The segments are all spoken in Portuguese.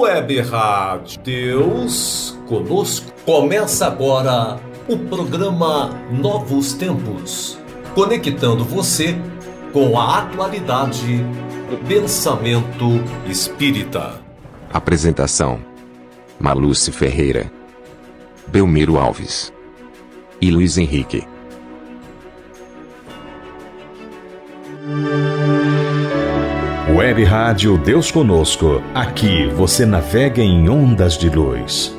Web Rádio Deus conosco. Começa agora o programa Novos Tempos, conectando você com a atualidade do pensamento espírita. Apresentação: Maluce Ferreira, Belmiro Alves e Luiz Henrique. Web Rádio Deus Conosco. Aqui você navega em ondas de luz.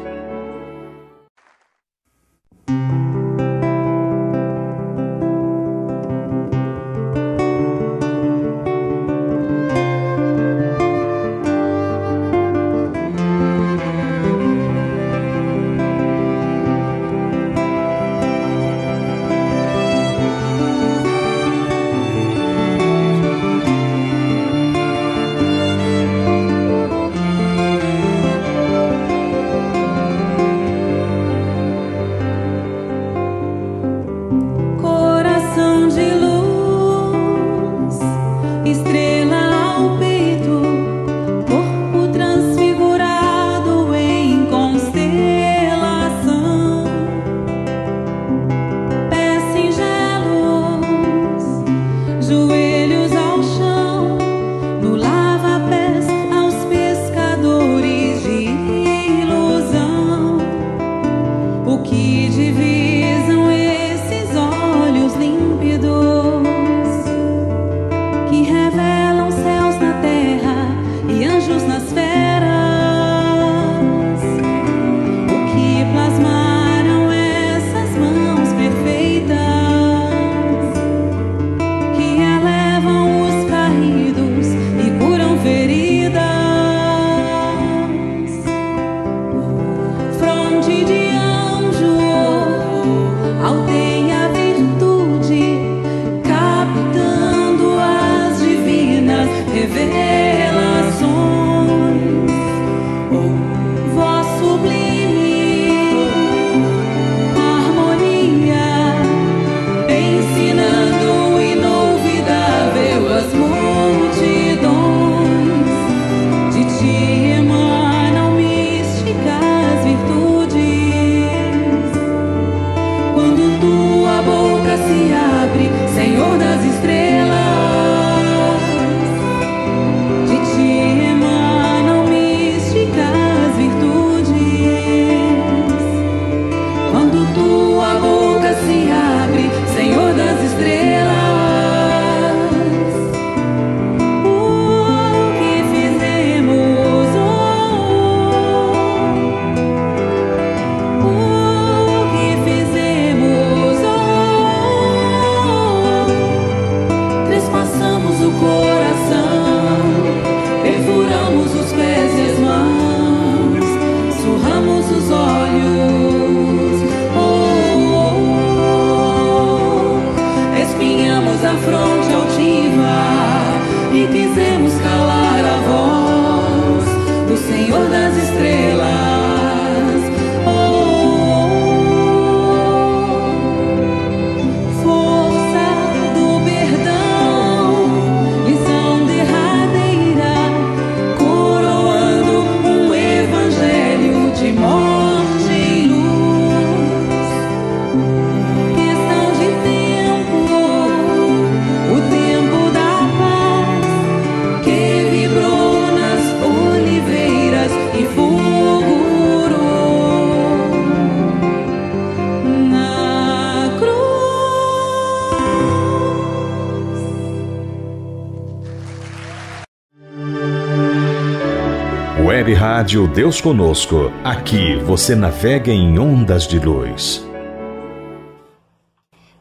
Web Rádio Deus Conosco. Aqui você navega em ondas de luz.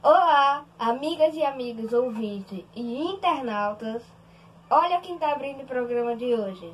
Olá, amigas e amigos ouvintes e internautas. Olha quem está abrindo o programa de hoje.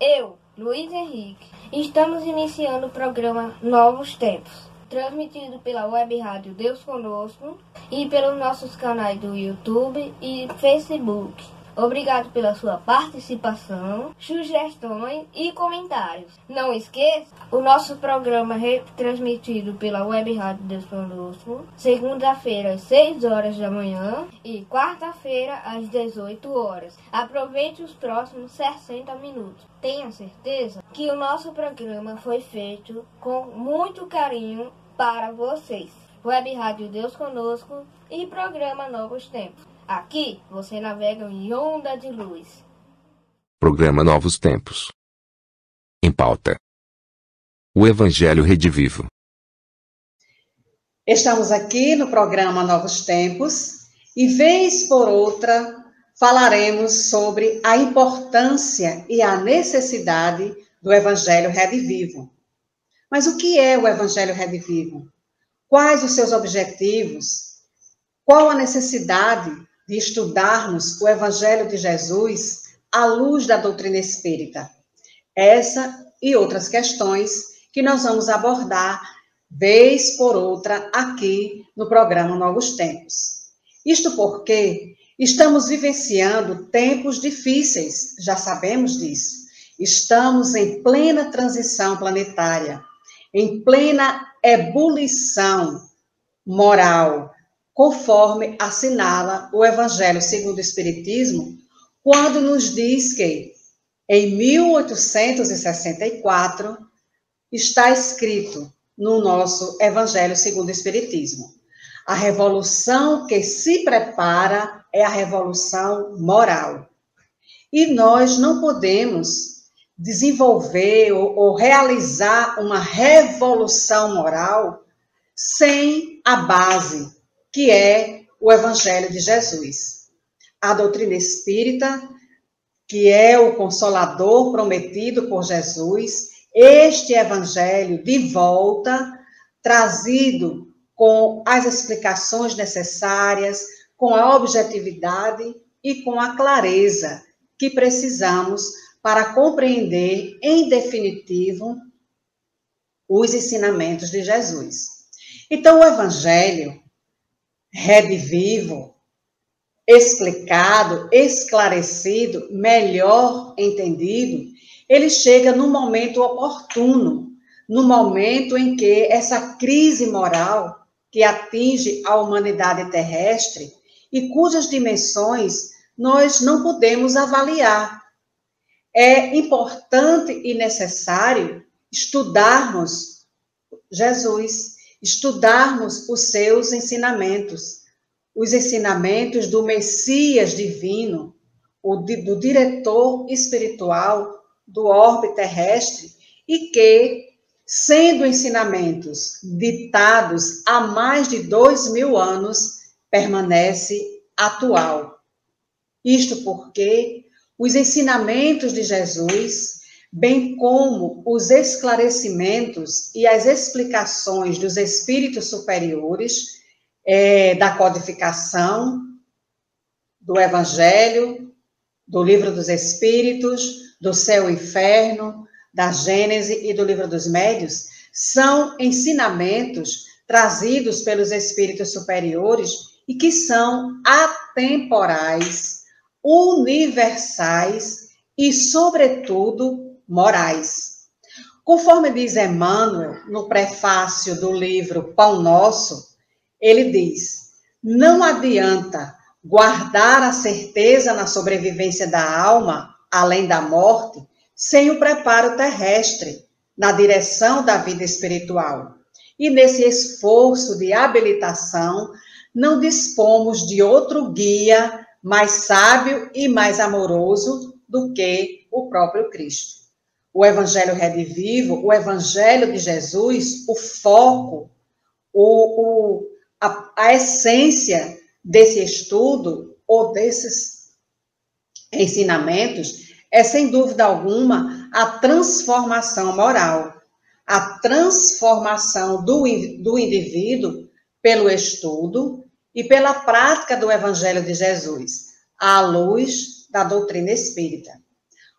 Eu, Luiz Henrique. Estamos iniciando o programa Novos Tempos, transmitido pela Web Rádio Deus Conosco e pelos nossos canais do YouTube e Facebook. Obrigado pela sua participação, sugestões e comentários. Não esqueça, o nosso programa é transmitido pela Web Rádio Deus Conosco, segunda-feira às 6 horas da manhã e quarta-feira às 18 horas. Aproveite os próximos 60 minutos. Tenha certeza que o nosso programa foi feito com muito carinho para vocês. Web Rádio Deus Conosco e programa Novos Tempos. Aqui você navega em onda de luz. Programa Novos Tempos. Em pauta. O Evangelho Redivivo. Estamos aqui no programa Novos Tempos e, vez por outra, falaremos sobre a importância e a necessidade do Evangelho Redivivo. Mas o que é o Evangelho Redivivo? Quais os seus objetivos? Qual a necessidade de estudarmos o Evangelho de Jesus à luz da doutrina espírita? Essa e outras questões que nós vamos abordar vez por outra aqui no programa Novos Tempos. Isto porque estamos vivenciando tempos difíceis, já sabemos disso. Estamos em plena transição planetária, em plena ebulição moral, conforme assinala o Evangelho segundo o Espiritismo, quando nos diz que em 1864 está escrito no nosso Evangelho segundo o Espiritismo: a revolução que se prepara é a revolução moral. E nós não podemos desenvolver ou, ou realizar uma revolução moral sem a base, que é o Evangelho de Jesus. A doutrina espírita, que é o consolador prometido por Jesus, este Evangelho de volta, trazido com as explicações necessárias, com a objetividade e com a clareza que precisamos para compreender, em definitivo, os ensinamentos de Jesus. Então, o Evangelho, redivivo, explicado, esclarecido, melhor entendido, ele chega no momento oportuno, no momento em que essa crise moral que atinge a humanidade terrestre e cujas dimensões nós não podemos avaliar. É importante e necessário estudarmos Jesus, estudarmos os seus ensinamentos, os ensinamentos do Messias divino, do diretor espiritual do orbe terrestre, e que, sendo ensinamentos ditados há mais de dois mil anos, permanece atual. Isto porque os ensinamentos de Jesus, bem como os esclarecimentos e as explicações dos espíritos superiores é, da codificação, do Evangelho, do Livro dos Espíritos, do Céu e Inferno, da Gênese e do Livro dos Médios, são ensinamentos trazidos pelos espíritos superiores e que são atemporais universais e, sobretudo, morais. Conforme diz Emmanuel no prefácio do livro Pão Nosso, ele diz: não adianta guardar a certeza na sobrevivência da alma, além da morte, sem o preparo terrestre, na direção da vida espiritual. E nesse esforço de habilitação, não dispomos de outro guia mais sábio e mais amoroso do que o próprio Cristo. O Evangelho redivivo, o Evangelho de Jesus, o foco, o, o a, a essência desse estudo ou desses ensinamentos é, sem dúvida alguma, a transformação moral, a transformação do, do indivíduo pelo estudo e pela prática do Evangelho de Jesus, à luz da doutrina espírita.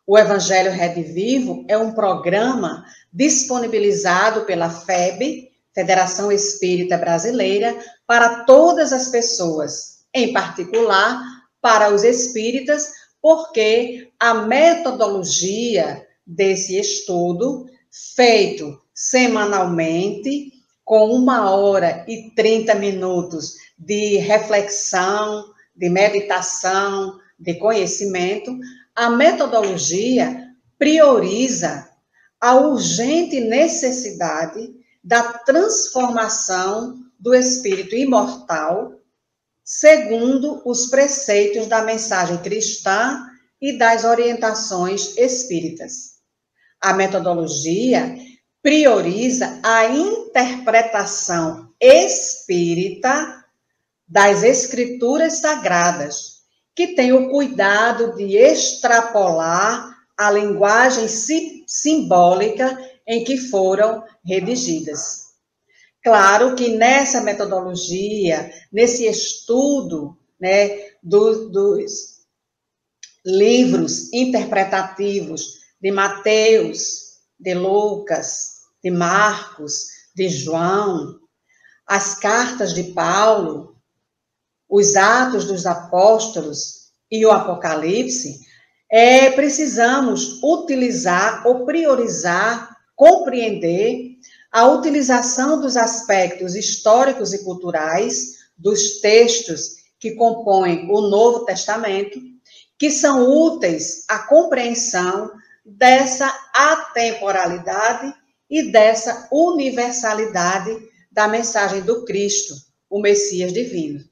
O Evangelho Redivivo é um programa disponibilizado pela FEB, Federação Espírita Brasileira, para todas as pessoas, em particular para os espíritas, porque a metodologia desse estudo, feito semanalmente, com uma hora e 30 minutos de reflexão, de meditação, de conhecimento, a metodologia prioriza a urgente necessidade da transformação do espírito imortal, segundo os preceitos da mensagem cristã e das orientações espíritas. A metodologia prioriza a interpretação espírita das escrituras sagradas que tem o cuidado de extrapolar a linguagem simbólica em que foram redigidas. Claro que nessa metodologia, nesse estudo né, do, dos livros interpretativos de Mateus, de Lucas, de Marcos, de João, as cartas de Paulo, os Atos dos Apóstolos e o Apocalipse, é, precisamos utilizar ou priorizar, compreender a utilização dos aspectos históricos e culturais dos textos que compõem o Novo Testamento, que são úteis à compreensão dessa atemporalidade e dessa universalidade da mensagem do Cristo, o Messias divino.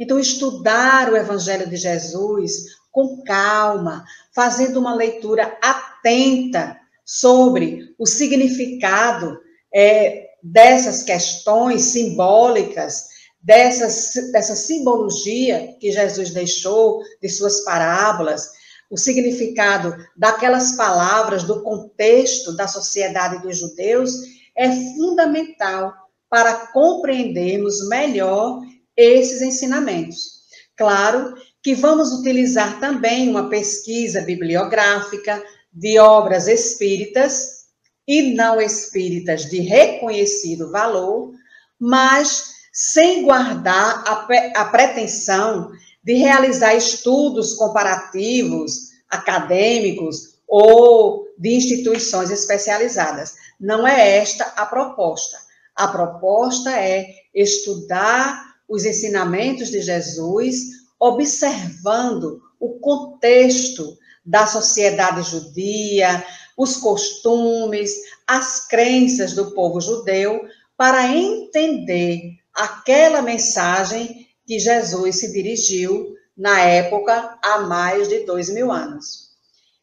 Então, estudar o Evangelho de Jesus com calma, fazendo uma leitura atenta sobre o significado é, dessas questões simbólicas, dessa simbologia que Jesus deixou de suas parábolas, o significado daquelas palavras, do contexto da sociedade dos judeus, é fundamental para compreendermos melhor esses ensinamentos. Claro que vamos utilizar também uma pesquisa bibliográfica de obras espíritas e não espíritas de reconhecido valor, mas sem guardar a, a pretensão de realizar estudos comparativos acadêmicos ou de instituições especializadas. Não é esta a proposta. A proposta é estudar os ensinamentos de Jesus, observando o contexto da sociedade judia, os costumes, as crenças do povo judeu, para entender aquela mensagem que Jesus se dirigiu na época há mais de dois mil anos.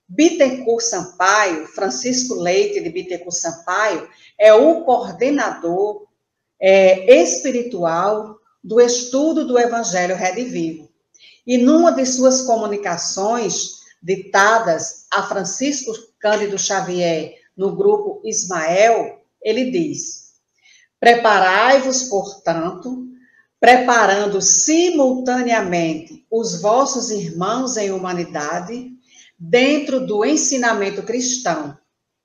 Bittencourt Sampaio, Francisco Leite de Bittencourt Sampaio, é o coordenador é, espiritual do estudo do Evangelho Redivivo. E numa de suas comunicações ditadas a Francisco Cândido Xavier no grupo Ismael, ele diz: Preparai-vos, portanto, preparando simultaneamente os vossos irmãos em humanidade dentro do ensinamento cristão.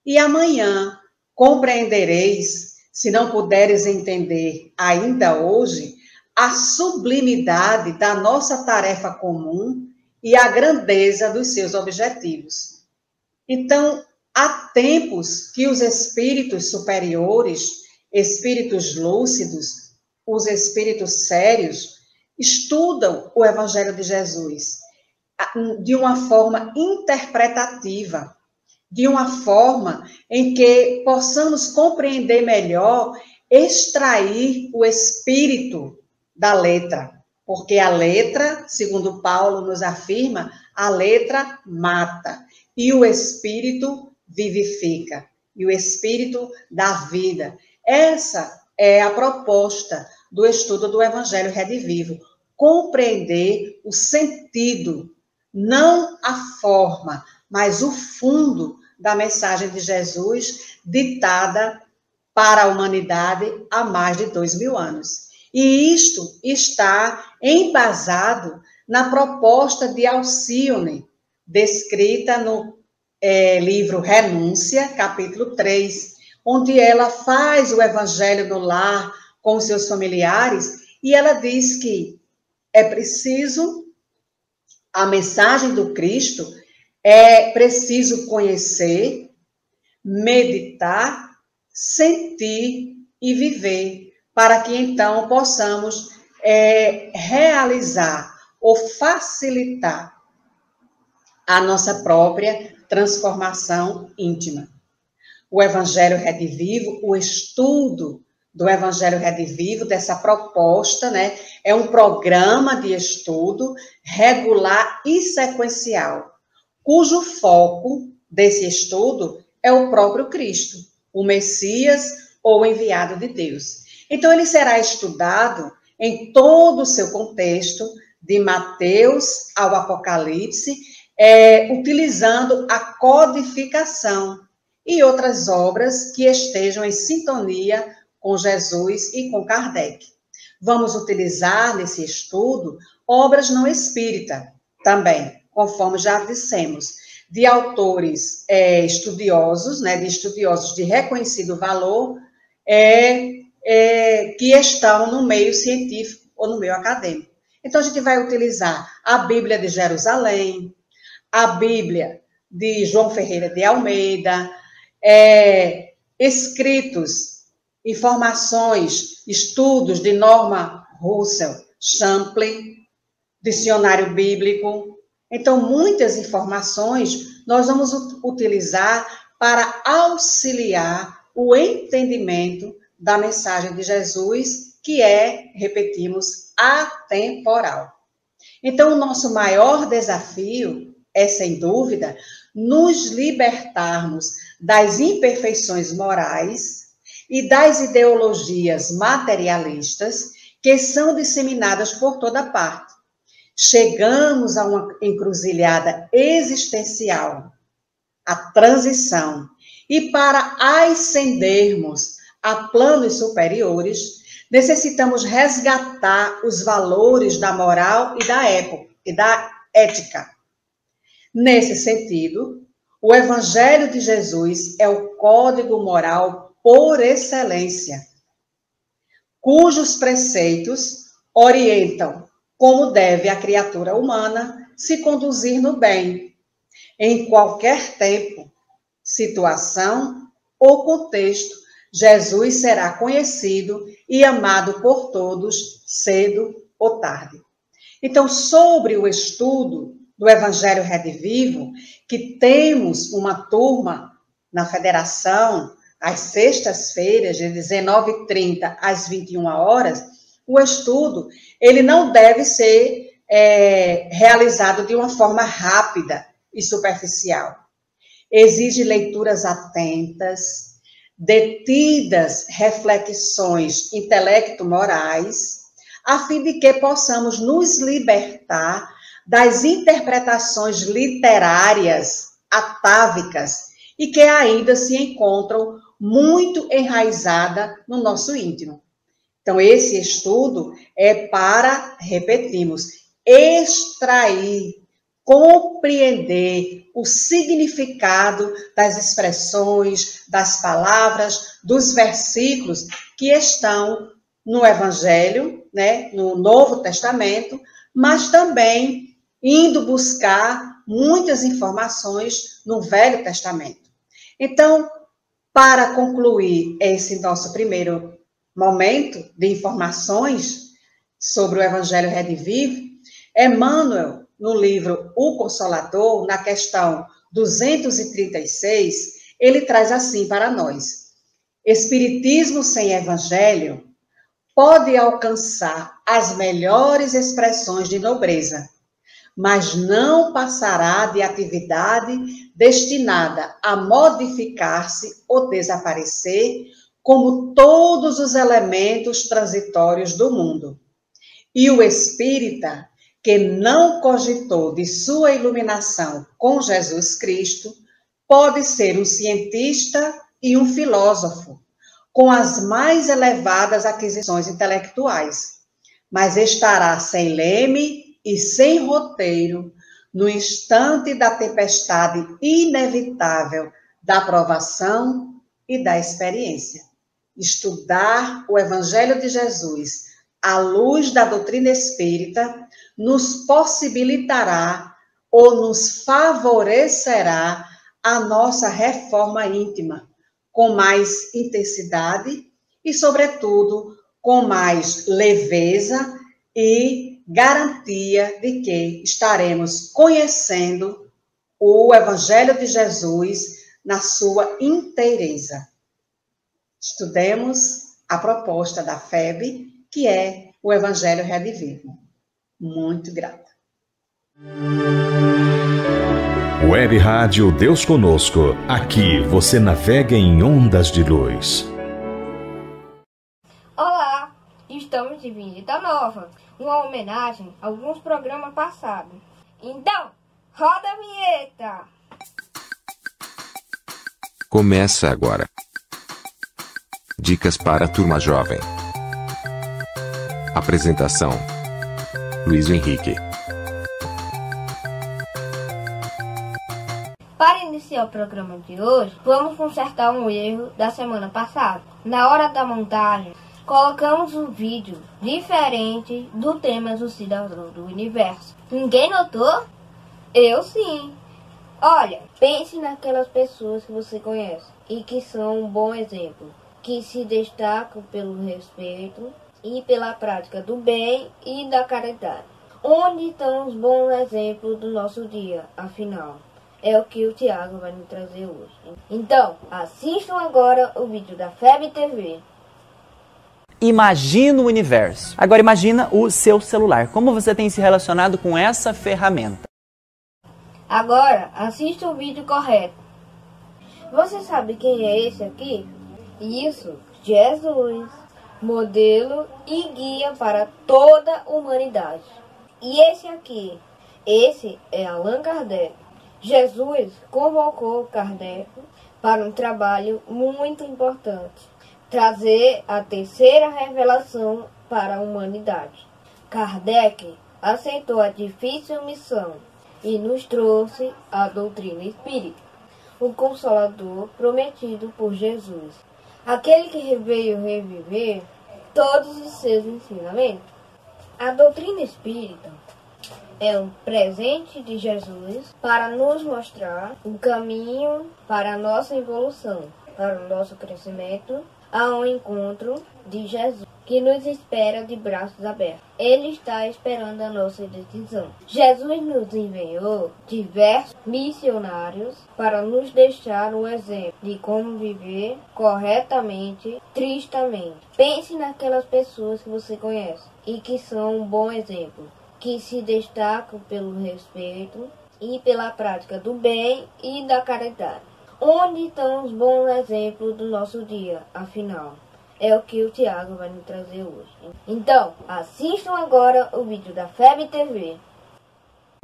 E amanhã compreendereis, se não puderes entender ainda hoje, a sublimidade da nossa tarefa comum e a grandeza dos seus objetivos. Então, há tempos que os espíritos superiores, espíritos lúcidos, os espíritos sérios, estudam o Evangelho de Jesus de uma forma interpretativa, de uma forma em que possamos compreender melhor, extrair o espírito da letra, porque a letra, segundo Paulo nos afirma, a letra mata e o espírito vivifica, e o espírito dá vida. Essa é a proposta do estudo do Evangelho Redivivo, compreender o sentido, não a forma, mas o fundo da mensagem de Jesus ditada para a humanidade há mais de dois mil anos. E isto está embasado na proposta de Alcione, descrita no é, livro Renúncia, capítulo 3, onde ela faz o evangelho no lar com seus familiares e ela diz que é preciso a mensagem do Cristo, é preciso conhecer, meditar, sentir e viver, para que então possamos é, realizar ou facilitar a nossa própria transformação íntima. O Evangelho Redivivo, o estudo do Evangelho Redivivo, dessa proposta, né? É um programa de estudo regular e sequencial, cujo foco desse estudo é o próprio Cristo, o Messias ou enviado de Deus. Então, ele será estudado em todo o seu contexto, de Mateus ao Apocalipse, é, utilizando a codificação e outras obras que estejam em sintonia com Jesus e com Kardec. Vamos utilizar nesse estudo obras não espírita também, conforme já dissemos, de autores é, estudiosos, né, de estudiosos de reconhecido valor, é, é, que estão no meio científico ou no meio acadêmico. Então, a gente vai utilizar a Bíblia de Jerusalém, a Bíblia de João Ferreira de Almeida, é, escritos, informações, estudos de Norma Russell, Champlin, dicionário bíblico. Então, muitas informações nós vamos utilizar para auxiliar o entendimento da mensagem de Jesus, que é, repetimos, atemporal. Então, o nosso maior desafio é, sem dúvida, nos libertarmos das imperfeições morais e das ideologias materialistas que são disseminadas por toda parte. Chegamos a uma encruzilhada existencial, a transição, e para ascendermos a planos superiores, necessitamos resgatar os valores da moral e da época e da ética. Nesse sentido, o Evangelho de Jesus é o código moral por excelência, cujos preceitos orientam como deve a criatura humana se conduzir no bem, em qualquer tempo, situação ou contexto Jesus será conhecido e amado por todos, cedo ou tarde. Então, sobre o estudo do Evangelho Redivivo, que temos uma turma na federação, às sextas-feiras, de 19h30 às 21 horas, o estudo, ele não deve ser é, realizado de uma forma rápida e superficial. Exige leituras atentas, detidas reflexões intelecto-morais, a fim de que possamos nos libertar das interpretações literárias atávicas e que ainda se encontram muito enraizada no nosso íntimo. Então, esse estudo é para, repetimos, extrair compreender o significado das expressões, das palavras, dos versículos que estão no Evangelho, né, no Novo Testamento, mas também indo buscar muitas informações no Velho Testamento. Então, para concluir esse nosso primeiro momento de informações sobre o Evangelho Redivivo, Emmanuel no livro O Consolador, na questão 236, ele traz assim para nós: Espiritismo sem evangelho pode alcançar as melhores expressões de nobreza, mas não passará de atividade destinada a modificar-se ou desaparecer, como todos os elementos transitórios do mundo. E o espírita que não cogitou de sua iluminação com Jesus Cristo, pode ser um cientista e um filósofo, com as mais elevadas aquisições intelectuais, mas estará sem leme e sem roteiro no instante da tempestade inevitável da provação e da experiência. Estudar o Evangelho de Jesus à luz da doutrina espírita nos possibilitará ou nos favorecerá a nossa reforma íntima com mais intensidade e, sobretudo, com mais leveza e garantia de que estaremos conhecendo o Evangelho de Jesus na sua inteireza. Estudemos a proposta da FEB, que é o Evangelho Redivivo. Muito grata. Web Rádio Deus Conosco. Aqui você navega em ondas de luz. Olá, estamos de visita nova, uma homenagem a alguns programas passados. Então, roda a vinheta! Começa agora. Dicas para a turma jovem. Apresentação: Luiz Henrique. Para iniciar o programa de hoje, vamos consertar um erro da semana passada. Na hora da montagem, colocamos um vídeo diferente do tema do cidadão do universo. Ninguém notou? Eu sim. Olha, pense naquelas pessoas que você conhece e que são um bom exemplo, que se destacam pelo respeito e pela prática do bem e da caridade. Onde estão os bons exemplos do nosso dia, afinal? É o que o Tiago vai nos trazer hoje. Então, assistam agora o vídeo da FEB TV. Imagina o universo. Agora imagina o seu celular. Como você tem se relacionado com essa ferramenta? Agora, assista o vídeo correto. Você sabe quem é esse aqui? Isso, Jesus, modelo e guia para toda a humanidade. E esse aqui, esse é Allan Kardec. Jesus convocou Kardec para um trabalho muito importante, trazer a terceira revelação para a humanidade. Kardec aceitou a difícil missão e nos trouxe a doutrina espírita, o consolador prometido por Jesus, aquele que veio reviver todos os seus ensinamentos. A doutrina espírita é um presente de Jesus para nos mostrar o caminho para a nossa evolução, para o nosso crescimento, ao encontro de Jesus, que nos espera de braços abertos. Ele está esperando a nossa decisão. Jesus nos enviou diversos missionários para nos deixar um exemplo de como viver corretamente, tristamente. Pense naquelas pessoas que você conhece e que são um bom exemplo que se destacam pelo respeito e pela prática do bem e da caridade. Onde estão os bons exemplos do nosso dia, afinal? É o que o Tiago vai nos trazer hoje. Então, assistam agora o vídeo da FEB TV.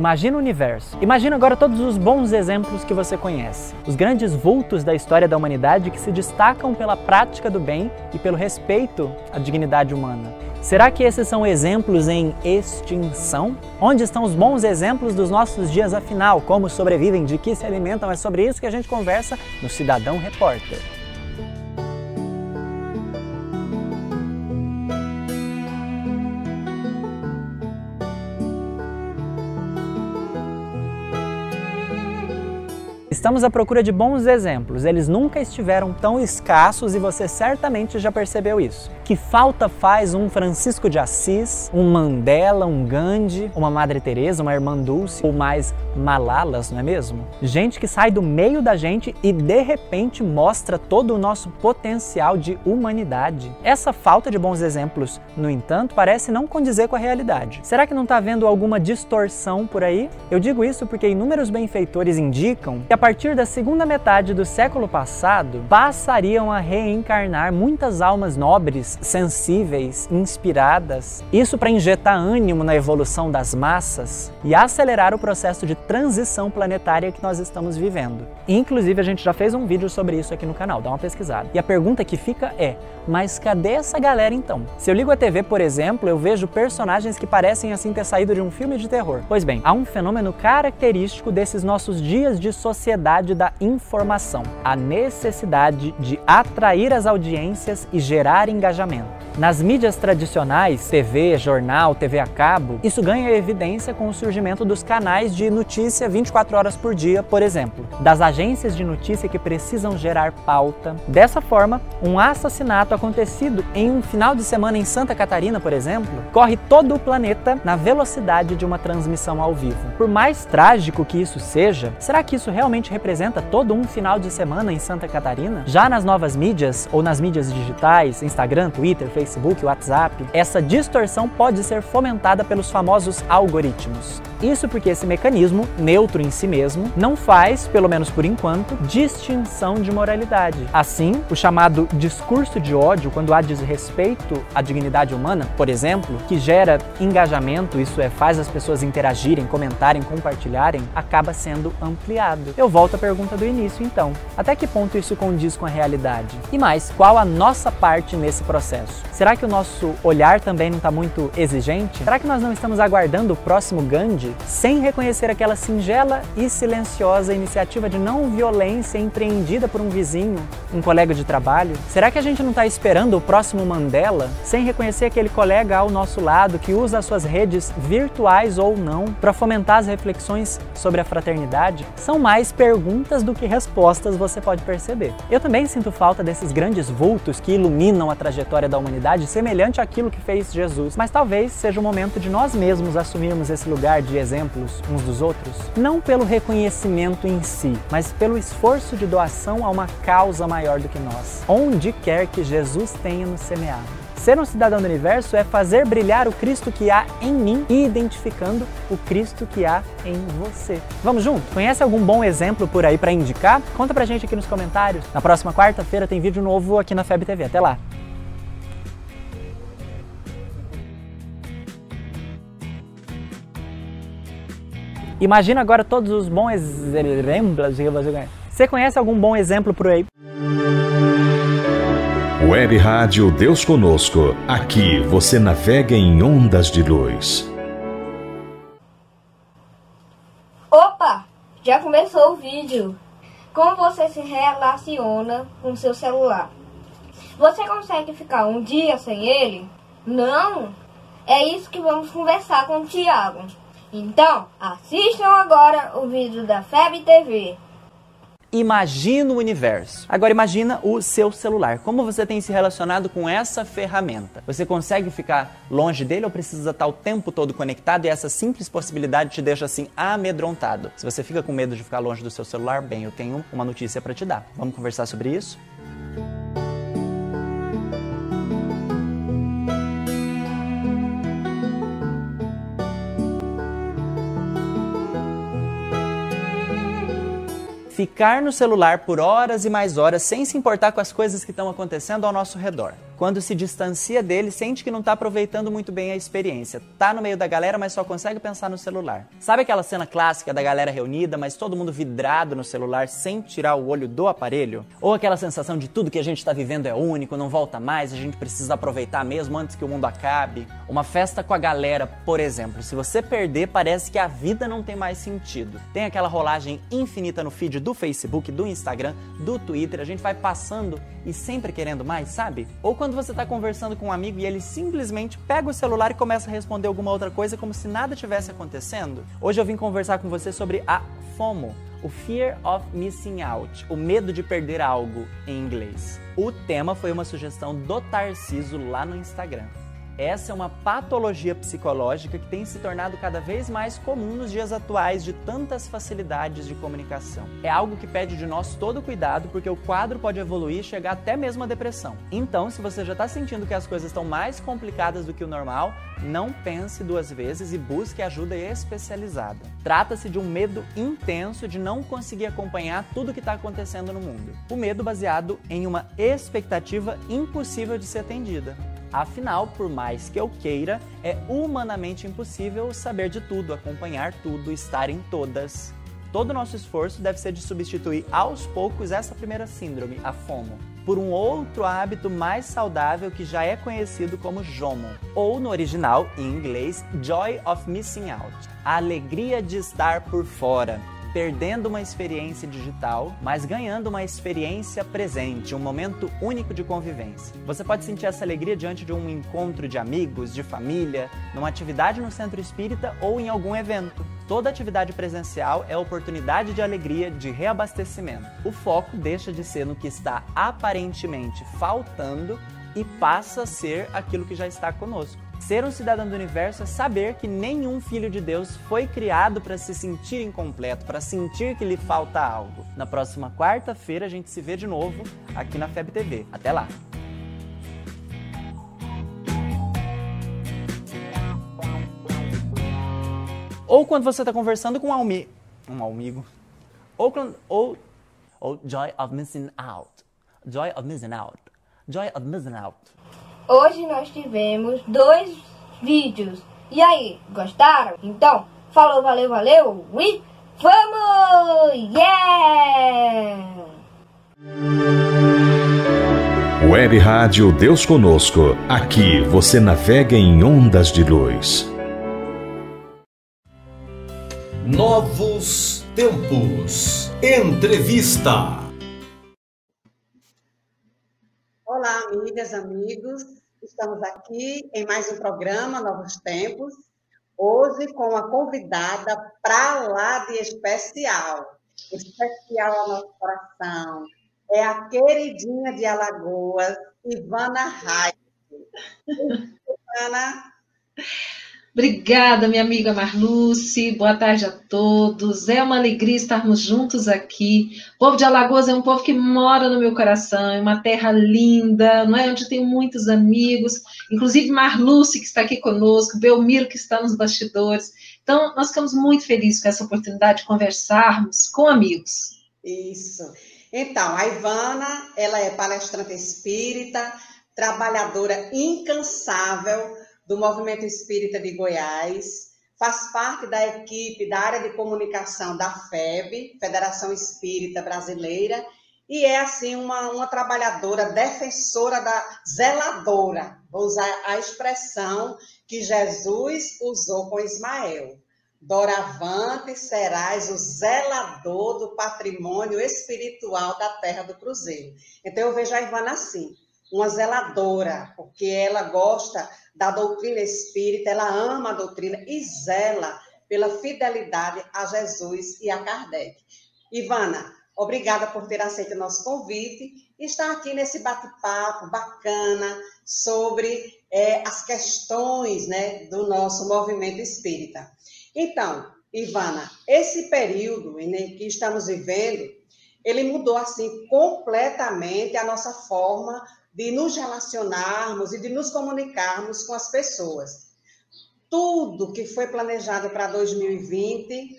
Imagina o universo. Imagina agora todos os bons exemplos que você conhece. Os grandes vultos da história da humanidade que se destacam pela prática do bem e pelo respeito à dignidade humana. Será que esses são exemplos em extinção? Onde estão os bons exemplos dos nossos dias afinal? Como sobrevivem? De que se alimentam? É sobre isso que a gente conversa no Cidadão Repórter. Estamos à procura de bons exemplos. Eles nunca estiveram tão escassos e você certamente já percebeu isso. Que falta faz um Francisco de Assis, um Mandela, um Gandhi, uma Madre Teresa, uma Irmã Dulce ou mais Malalas, não é mesmo? Gente que sai do meio da gente e de repente mostra todo o nosso potencial de humanidade. Essa falta de bons exemplos, no entanto, parece não condizer com a realidade. Será que não está havendo alguma distorção por aí? Eu digo isso porque inúmeros benfeitores indicam que a partir da segunda metade do século passado, passariam a reencarnar muitas almas nobres, sensíveis, inspiradas. Isso para injetar ânimo na evolução das massas e acelerar o processo de transição planetária que nós estamos vivendo. Inclusive, a gente já fez um vídeo sobre isso aqui no canal, dá uma pesquisada. E a pergunta que fica é: mas cadê essa galera então? Se eu ligo a TV, por exemplo, eu vejo personagens que parecem assim ter saído de um filme de terror. Pois bem, há um fenômeno característico desses nossos dias de sociedade da informação, a necessidade de atrair as audiências e gerar engajamento momento. Nas mídias tradicionais, TV, jornal, TV a cabo, isso ganha evidência com o surgimento dos canais de notícia 24 horas por dia, por exemplo, das agências de notícia que precisam gerar pauta. Dessa forma, um assassinato acontecido em um final de semana em Santa Catarina, por exemplo, corre todo o planeta na velocidade de uma transmissão ao vivo. Por mais trágico que isso seja, será que isso realmente representa todo um final de semana em Santa Catarina? Já nas novas mídias ou nas mídias digitais, Instagram, Twitter, Facebook, WhatsApp, essa distorção pode ser fomentada pelos famosos algoritmos. Isso porque esse mecanismo, neutro em si mesmo, não faz, pelo menos por enquanto, distinção de moralidade. Assim, o chamado discurso de ódio, quando há desrespeito à dignidade humana, por exemplo, que gera engajamento, isso é, faz as pessoas interagirem, comentarem, compartilharem, acaba sendo ampliado. Eu volto à pergunta do início, então. Até que ponto isso condiz com a realidade? E mais, qual a nossa parte nesse processo? Será que o nosso olhar também não está muito exigente? Será que nós não estamos aguardando o próximo Gandhi? Sem reconhecer aquela singela e silenciosa iniciativa de não violência empreendida por um vizinho, um colega de trabalho? Será que a gente não está esperando o próximo Mandela sem reconhecer aquele colega ao nosso lado que usa as suas redes virtuais ou não para fomentar as reflexões sobre a fraternidade? São mais perguntas do que respostas, você pode perceber. Eu também sinto falta desses grandes vultos que iluminam a trajetória da humanidade, semelhante àquilo que fez Jesus, mas talvez seja o momento de nós mesmos assumirmos esse lugar de exemplos uns dos outros, não pelo reconhecimento em si, mas pelo esforço de doação a uma causa maior do que nós, onde quer que Jesus tenha nos semeado. Ser um cidadão do universo é fazer brilhar o Cristo que há em mim e identificando o Cristo que há em você. Vamos junto? Conhece algum bom exemplo por aí para indicar? Conta pra gente aqui nos comentários. Na próxima quarta-feira tem vídeo novo aqui na FEB TV. Até lá! Imagina agora todos os bons exemplos que você conhece. Você conhece algum bom exemplo por aí? Web Rádio Deus Conosco. Aqui você navega em ondas de luz. Opa! Já começou o vídeo. Como você se relaciona com seu celular? Você consegue ficar um dia sem ele? Não? É isso que vamos conversar com o Tiago. Então, assistam agora o vídeo da FEB TV. Imagina o universo. Agora imagina o seu celular. Como você tem se relacionado com essa ferramenta? Você consegue ficar longe dele ou precisa estar o tempo todo conectado e essa simples possibilidade te deixa assim amedrontado? Se você fica com medo de ficar longe do seu celular, bem, eu tenho uma notícia para te dar. Vamos conversar sobre isso? Ficar no celular por horas e mais horas sem se importar com as coisas que estão acontecendo ao nosso redor quando se distancia dele, sente que não está aproveitando muito bem a experiência. Tá no meio da galera, mas só consegue pensar no celular. Sabe aquela cena clássica da galera reunida, mas todo mundo vidrado no celular sem tirar o olho do aparelho? Ou aquela sensação de tudo que a gente está vivendo é único, não volta mais, a gente precisa aproveitar mesmo antes que o mundo acabe? Uma festa com a galera, por exemplo, se você perder, parece que a vida não tem mais sentido. Tem aquela rolagem infinita no feed do Facebook, do Instagram, do Twitter, a gente vai passando e sempre querendo mais, sabe? Ou quando você está conversando com um amigo e ele simplesmente pega o celular e começa a responder alguma outra coisa como se nada tivesse acontecendo. Hoje eu vim conversar com você sobre a FOMO, o Fear of Missing Out, o medo de perder algo em inglês. O tema foi uma sugestão do Tarciso lá no Instagram. Essa é uma patologia psicológica que tem se tornado cada vez mais comum nos dias atuais de tantas facilidades de comunicação. É algo que pede de nós todo cuidado porque o quadro pode evoluir e chegar até mesmo a depressão. Então, se você já está sentindo que as coisas estão mais complicadas do que o normal, não pense duas vezes e busque ajuda especializada. Trata-se de um medo intenso de não conseguir acompanhar tudo o que está acontecendo no mundo. O medo baseado em uma expectativa impossível de ser atendida. Afinal, por mais que eu queira, é humanamente impossível saber de tudo, acompanhar tudo, estar em todas. Todo o nosso esforço deve ser de substituir aos poucos essa primeira síndrome, a FOMO, por um outro hábito mais saudável que já é conhecido como JOMO, ou no original, em inglês, Joy of Missing Out, a alegria de estar por fora perdendo uma experiência digital, mas ganhando uma experiência presente, um momento único de convivência. Você pode sentir essa alegria diante de um encontro de amigos, de família, numa atividade no centro espírita ou em algum evento. Toda atividade presencial é oportunidade de alegria, de reabastecimento. O foco deixa de ser no que está aparentemente faltando e passa a ser aquilo que já está conosco. Ser um cidadão do universo é saber que nenhum filho de Deus foi criado para se sentir incompleto, para sentir que lhe falta algo. Na próxima quarta-feira a gente se vê de novo aqui na FEB TV. Até lá! Ou quando você está conversando com um amigo. Um amigo. Ou, ou, ou joy of missing out. Joy of missing out. Joy of missing out. Hoje nós tivemos dois vídeos. E aí, gostaram? Então, falou, valeu, valeu e vamos! Yeah! Web Rádio Deus Conosco. Aqui você navega em ondas de luz. Novos Tempos. Entrevista. Amigas, amigos. Estamos aqui em mais um programa Novos Tempos. Hoje com uma convidada para lá de especial. Especial ao nosso coração. É a queridinha de Alagoas, Ivana Raio. Ivana. Obrigada, minha amiga Marluce. Boa tarde a todos. É uma alegria estarmos juntos aqui. O povo de Alagoas é um povo que mora no meu coração, é uma terra linda, não é? Onde tenho muitos amigos, inclusive Marluce, que está aqui conosco, Belmiro, que está nos bastidores. Então, nós ficamos muito felizes com essa oportunidade de conversarmos com amigos. Isso. Então, a Ivana, ela é palestrante espírita, trabalhadora incansável do Movimento Espírita de Goiás, faz parte da equipe da área de comunicação da FEB, Federação Espírita Brasileira, e é assim uma, uma trabalhadora defensora da zeladora, vou usar a expressão que Jesus usou com Ismael. Doravante serás o zelador do patrimônio espiritual da terra do Cruzeiro. Então eu vejo a Ivana assim, uma zeladora, porque ela gosta da doutrina espírita, ela ama a doutrina e zela pela fidelidade a Jesus e a Kardec. Ivana, obrigada por ter aceito o nosso convite e estar aqui nesse bate-papo bacana sobre é, as questões né, do nosso movimento espírita. Então, Ivana, esse período em que estamos vivendo, ele mudou assim completamente a nossa forma de nos relacionarmos e de nos comunicarmos com as pessoas. Tudo que foi planejado para 2020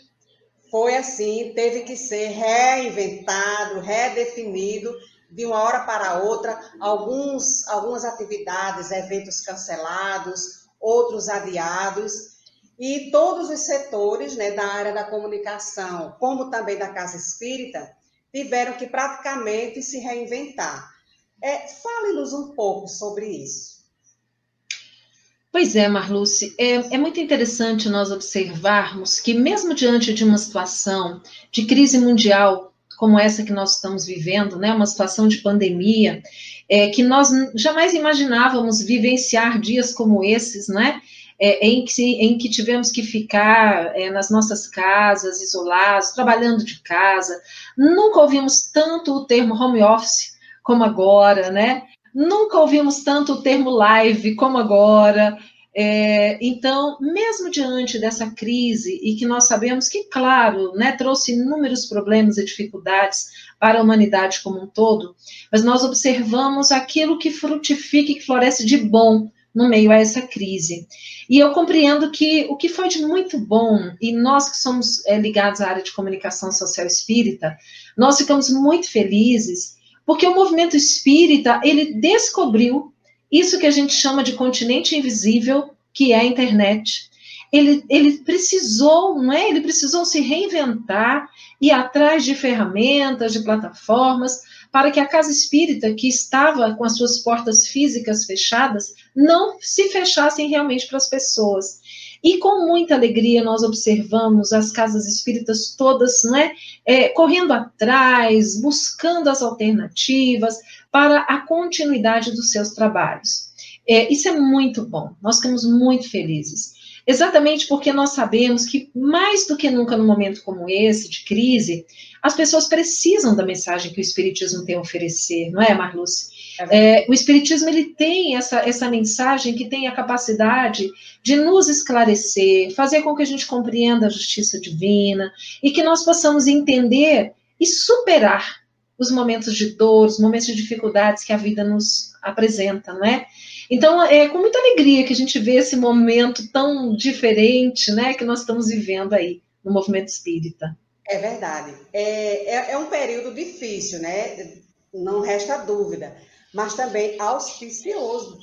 foi assim, teve que ser reinventado, redefinido de uma hora para outra, alguns, algumas atividades, eventos cancelados, outros adiados, e todos os setores né, da área da comunicação, como também da Casa Espírita, tiveram que praticamente se reinventar. É, Fale-nos um pouco sobre isso. Pois é, Marluce, é, é, muito interessante nós observarmos que, mesmo diante de uma situação de crise mundial como essa que nós estamos vivendo, né, uma situação de pandemia, é, que nós jamais imaginávamos vivenciar dias como esses, né, é, em, que, em que tivemos que ficar é, nas nossas casas, isolados, trabalhando de casa. Nunca ouvimos tanto o termo home office como agora, né? Nunca ouvimos tanto o termo live como agora. É, então, mesmo diante dessa crise, e que nós sabemos que, claro, né, trouxe inúmeros problemas e dificuldades para a humanidade como um todo, mas nós observamos aquilo que frutifica e que floresce de bom no meio a essa crise. E eu compreendo que o que foi de muito bom, e nós que somos é, ligados à área de comunicação social espírita, nós ficamos muito felizes porque o movimento espírita, ele descobriu isso que a gente chama de continente invisível, que é a internet. Ele, ele precisou, não é? Ele precisou se reinventar e atrás de ferramentas, de plataformas, para que a casa espírita, que estava com as suas portas físicas fechadas, não se fechassem realmente para as pessoas. E com muita alegria nós observamos as casas espíritas todas né, é, correndo atrás, buscando as alternativas para a continuidade dos seus trabalhos. É, isso é muito bom, nós ficamos muito felizes. Exatamente porque nós sabemos que, mais do que nunca num momento como esse, de crise, as pessoas precisam da mensagem que o Espiritismo tem a oferecer, não é, Marluce? É, o Espiritismo ele tem essa, essa mensagem que tem a capacidade de nos esclarecer, fazer com que a gente compreenda a justiça divina e que nós possamos entender e superar os momentos de dor, os momentos de dificuldades que a vida nos apresenta, não é? Então, é com muita alegria que a gente vê esse momento tão diferente, né, que nós estamos vivendo aí no movimento espírita. É verdade. É, é, é um período difícil, né? Não resta dúvida mas também auspicioso.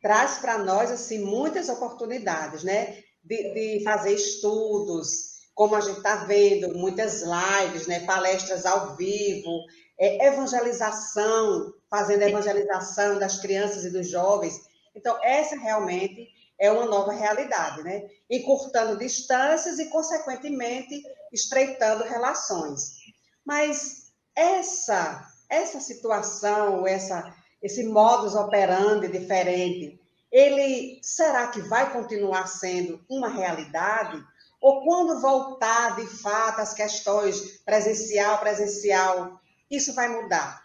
Traz para nós assim muitas oportunidades, né? De, de fazer estudos, como a gente está vendo, muitas lives, né? palestras ao vivo, é, evangelização, fazendo evangelização das crianças e dos jovens. Então, essa realmente é uma nova realidade, né? Encurtando distâncias e, consequentemente, estreitando relações. Mas essa essa situação, essa esse modus operandi diferente, ele será que vai continuar sendo uma realidade? Ou quando voltar de fato as questões presencial, presencial, isso vai mudar?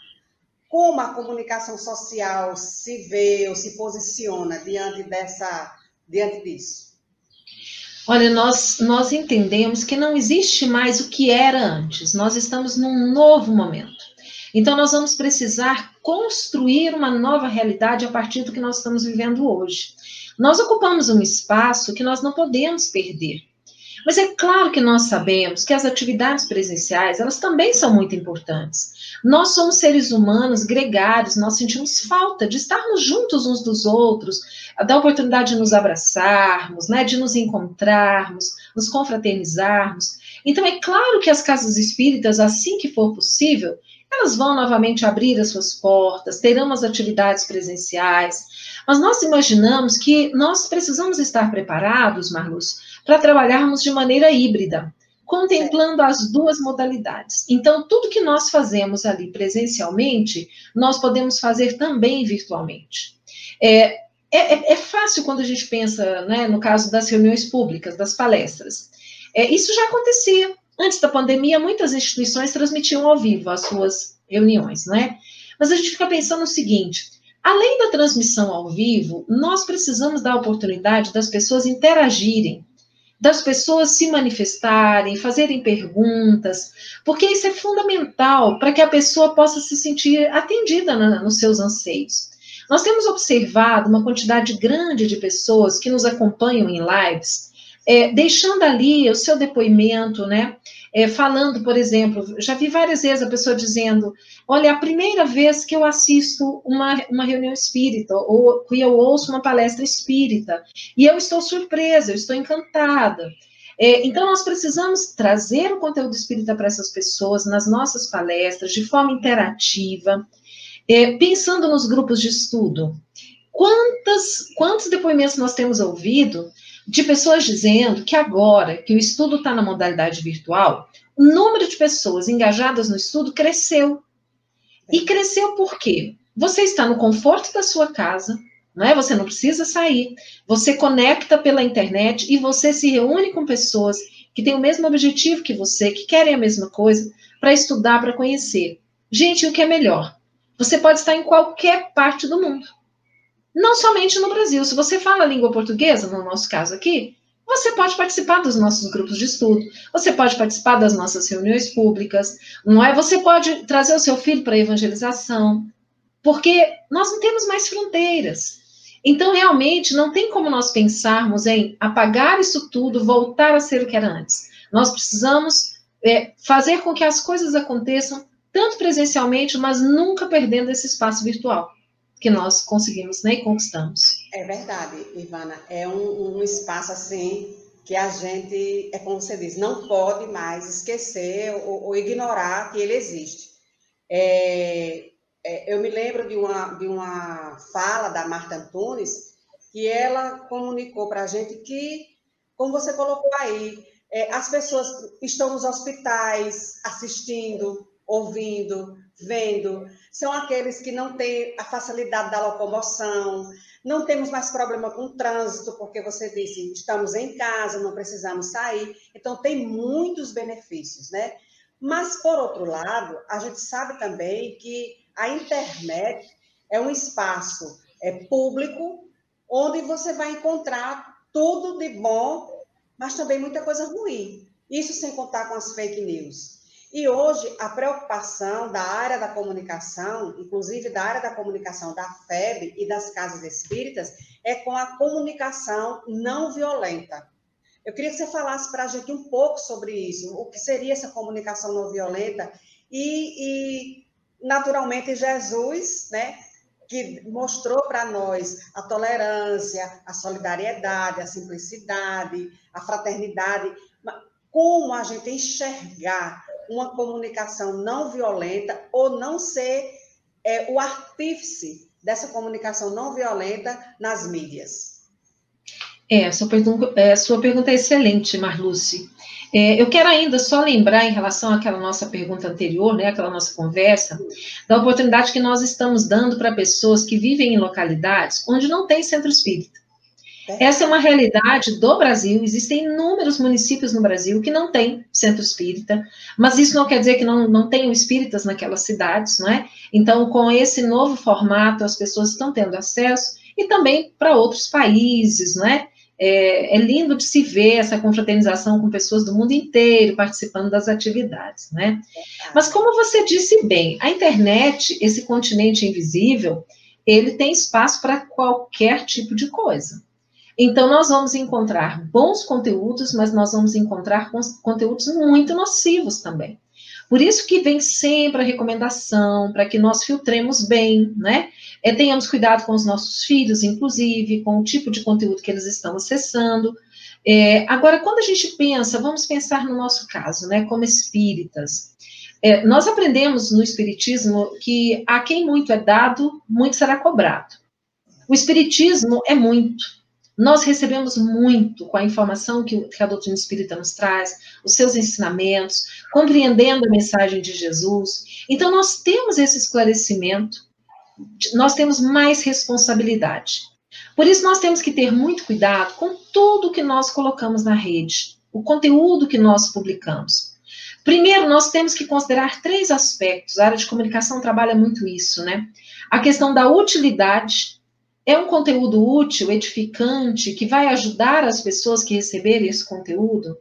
Como a comunicação social se vê ou se posiciona diante dessa, diante disso? Olha, nós, nós entendemos que não existe mais o que era antes. Nós estamos num novo momento. Então, nós vamos precisar construir uma nova realidade a partir do que nós estamos vivendo hoje. Nós ocupamos um espaço que nós não podemos perder. Mas é claro que nós sabemos que as atividades presenciais, elas também são muito importantes. Nós somos seres humanos gregários, nós sentimos falta de estarmos juntos uns dos outros, da oportunidade de nos abraçarmos, né, de nos encontrarmos, nos confraternizarmos. Então, é claro que as casas espíritas, assim que for possível, elas vão novamente abrir as suas portas, terão as atividades presenciais, mas nós imaginamos que nós precisamos estar preparados, Marluz, para trabalharmos de maneira híbrida, contemplando as duas modalidades. Então, tudo que nós fazemos ali presencialmente, nós podemos fazer também virtualmente. É, é, é fácil quando a gente pensa, né, no caso das reuniões públicas, das palestras. É, isso já acontecia. Antes da pandemia, muitas instituições transmitiam ao vivo as suas reuniões, né? Mas a gente fica pensando o seguinte: além da transmissão ao vivo, nós precisamos dar a oportunidade das pessoas interagirem, das pessoas se manifestarem, fazerem perguntas, porque isso é fundamental para que a pessoa possa se sentir atendida na, nos seus anseios. Nós temos observado uma quantidade grande de pessoas que nos acompanham em lives é, deixando ali o seu depoimento, né? É, falando, por exemplo, já vi várias vezes a pessoa dizendo: Olha, é a primeira vez que eu assisto uma, uma reunião espírita, ou que eu ouço uma palestra espírita, e eu estou surpresa, eu estou encantada. É, então, nós precisamos trazer o conteúdo espírita para essas pessoas nas nossas palestras, de forma interativa, é, pensando nos grupos de estudo. Quantas, quantos depoimentos nós temos ouvido de pessoas dizendo que agora que o estudo está na modalidade virtual, o número de pessoas engajadas no estudo cresceu. E cresceu por quê? Você está no conforto da sua casa, não é? Você não precisa sair. Você conecta pela internet e você se reúne com pessoas que têm o mesmo objetivo que você, que querem a mesma coisa, para estudar, para conhecer. Gente, o que é melhor? Você pode estar em qualquer parte do mundo. Não somente no Brasil. Se você fala a língua portuguesa, no nosso caso aqui, você pode participar dos nossos grupos de estudo, você pode participar das nossas reuniões públicas, não é? Você pode trazer o seu filho para a evangelização, porque nós não temos mais fronteiras. Então, realmente, não tem como nós pensarmos em apagar isso tudo, voltar a ser o que era antes. Nós precisamos é, fazer com que as coisas aconteçam tanto presencialmente, mas nunca perdendo esse espaço virtual que nós conseguimos né, e conquistamos. É verdade, Ivana. É um, um espaço assim que a gente, é como você diz, não pode mais esquecer ou, ou ignorar que ele existe. É, é, eu me lembro de uma, de uma fala da Marta Antunes, que ela comunicou para a gente que, como você colocou aí, é, as pessoas estão nos hospitais assistindo, ouvindo, vendo, são aqueles que não têm a facilidade da locomoção, não temos mais problema com o trânsito, porque você disse, estamos em casa, não precisamos sair, então tem muitos benefícios, né? Mas, por outro lado, a gente sabe também que a internet é um espaço é, público onde você vai encontrar tudo de bom, mas também muita coisa ruim. Isso sem contar com as fake news. E hoje, a preocupação da área da comunicação, inclusive da área da comunicação da FEB e das casas espíritas, é com a comunicação não violenta. Eu queria que você falasse para a gente um pouco sobre isso, o que seria essa comunicação não violenta e, e naturalmente, Jesus, né, que mostrou para nós a tolerância, a solidariedade, a simplicidade, a fraternidade, como a gente enxergar uma comunicação não violenta ou não ser é, o artífice dessa comunicação não violenta nas mídias. É, sua pergunta, é, sua pergunta é excelente, Marluce. É, eu quero ainda só lembrar, em relação àquela nossa pergunta anterior, né, aquela nossa conversa, da oportunidade que nós estamos dando para pessoas que vivem em localidades onde não tem centro espírita. Essa é uma realidade do Brasil. Existem inúmeros municípios no Brasil que não têm centro espírita, mas isso não quer dizer que não, não tenham espíritas naquelas cidades, não é? Então, com esse novo formato, as pessoas estão tendo acesso e também para outros países, não é? É, é, lindo de se ver essa confraternização com pessoas do mundo inteiro participando das atividades, né? Mas como você disse bem, a internet, esse continente invisível, ele tem espaço para qualquer tipo de coisa. Então, nós vamos encontrar bons conteúdos, mas nós vamos encontrar conteúdos muito nocivos também. Por isso que vem sempre a recomendação para que nós filtremos bem, né? É, tenhamos cuidado com os nossos filhos, inclusive, com o tipo de conteúdo que eles estão acessando. É, agora, quando a gente pensa, vamos pensar no nosso caso, né, como espíritas. É, nós aprendemos no Espiritismo que a quem muito é dado, muito será cobrado. O Espiritismo é muito. Nós recebemos muito com a informação que, a doutrina espírita nos traz, os seus ensinamentos, compreendendo a mensagem de Jesus. Então, nós temos esse esclarecimento, nós temos mais responsabilidade. Por isso, nós temos que ter muito cuidado com tudo que nós colocamos na rede, o conteúdo que nós publicamos. Primeiro, nós temos que considerar três aspectos. A área de comunicação trabalha muito isso, né? A questão da utilidade, é um conteúdo útil, edificante, que vai ajudar as pessoas que receberem esse conteúdo?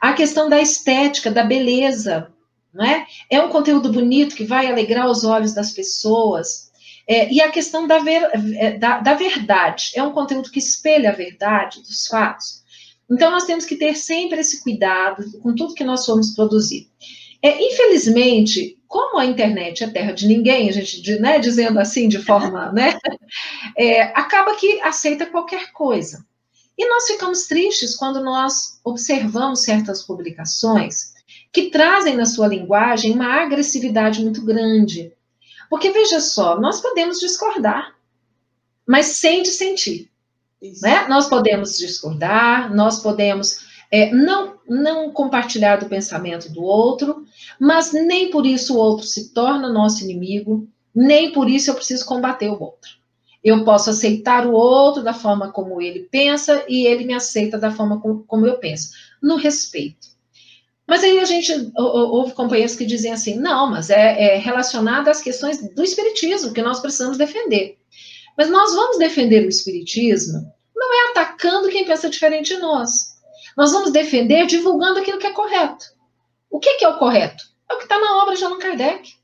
A questão da estética, da beleza, não é? É um conteúdo bonito que vai alegrar os olhos das pessoas. É, e a questão da, ver, é, da, da verdade, é um conteúdo que espelha a verdade dos fatos. Então, nós temos que ter sempre esse cuidado com tudo que nós formos produzir. É, infelizmente, como a internet é terra de ninguém, a gente, né, dizendo assim de forma, né, é, acaba que aceita qualquer coisa. E nós ficamos tristes quando nós observamos certas publicações que trazem na sua linguagem uma agressividade muito grande. Porque veja só, nós podemos discordar, mas sem dissentir. Né? Nós podemos discordar, nós podemos é, não, não compartilhar do pensamento do outro, mas nem por isso o outro se torna nosso inimigo, nem por isso eu preciso combater o outro. Eu posso aceitar o outro da forma como ele pensa e ele me aceita da forma como, como eu penso, no respeito. Mas aí a gente ouve companheiros que dizem assim: não, mas é, é relacionado às questões do espiritismo que nós precisamos defender. Mas nós vamos defender o espiritismo não é atacando quem pensa diferente de nós. Nós vamos defender divulgando aquilo que é correto. O que, que é o correto? É o que está na obra de Allan Kardec.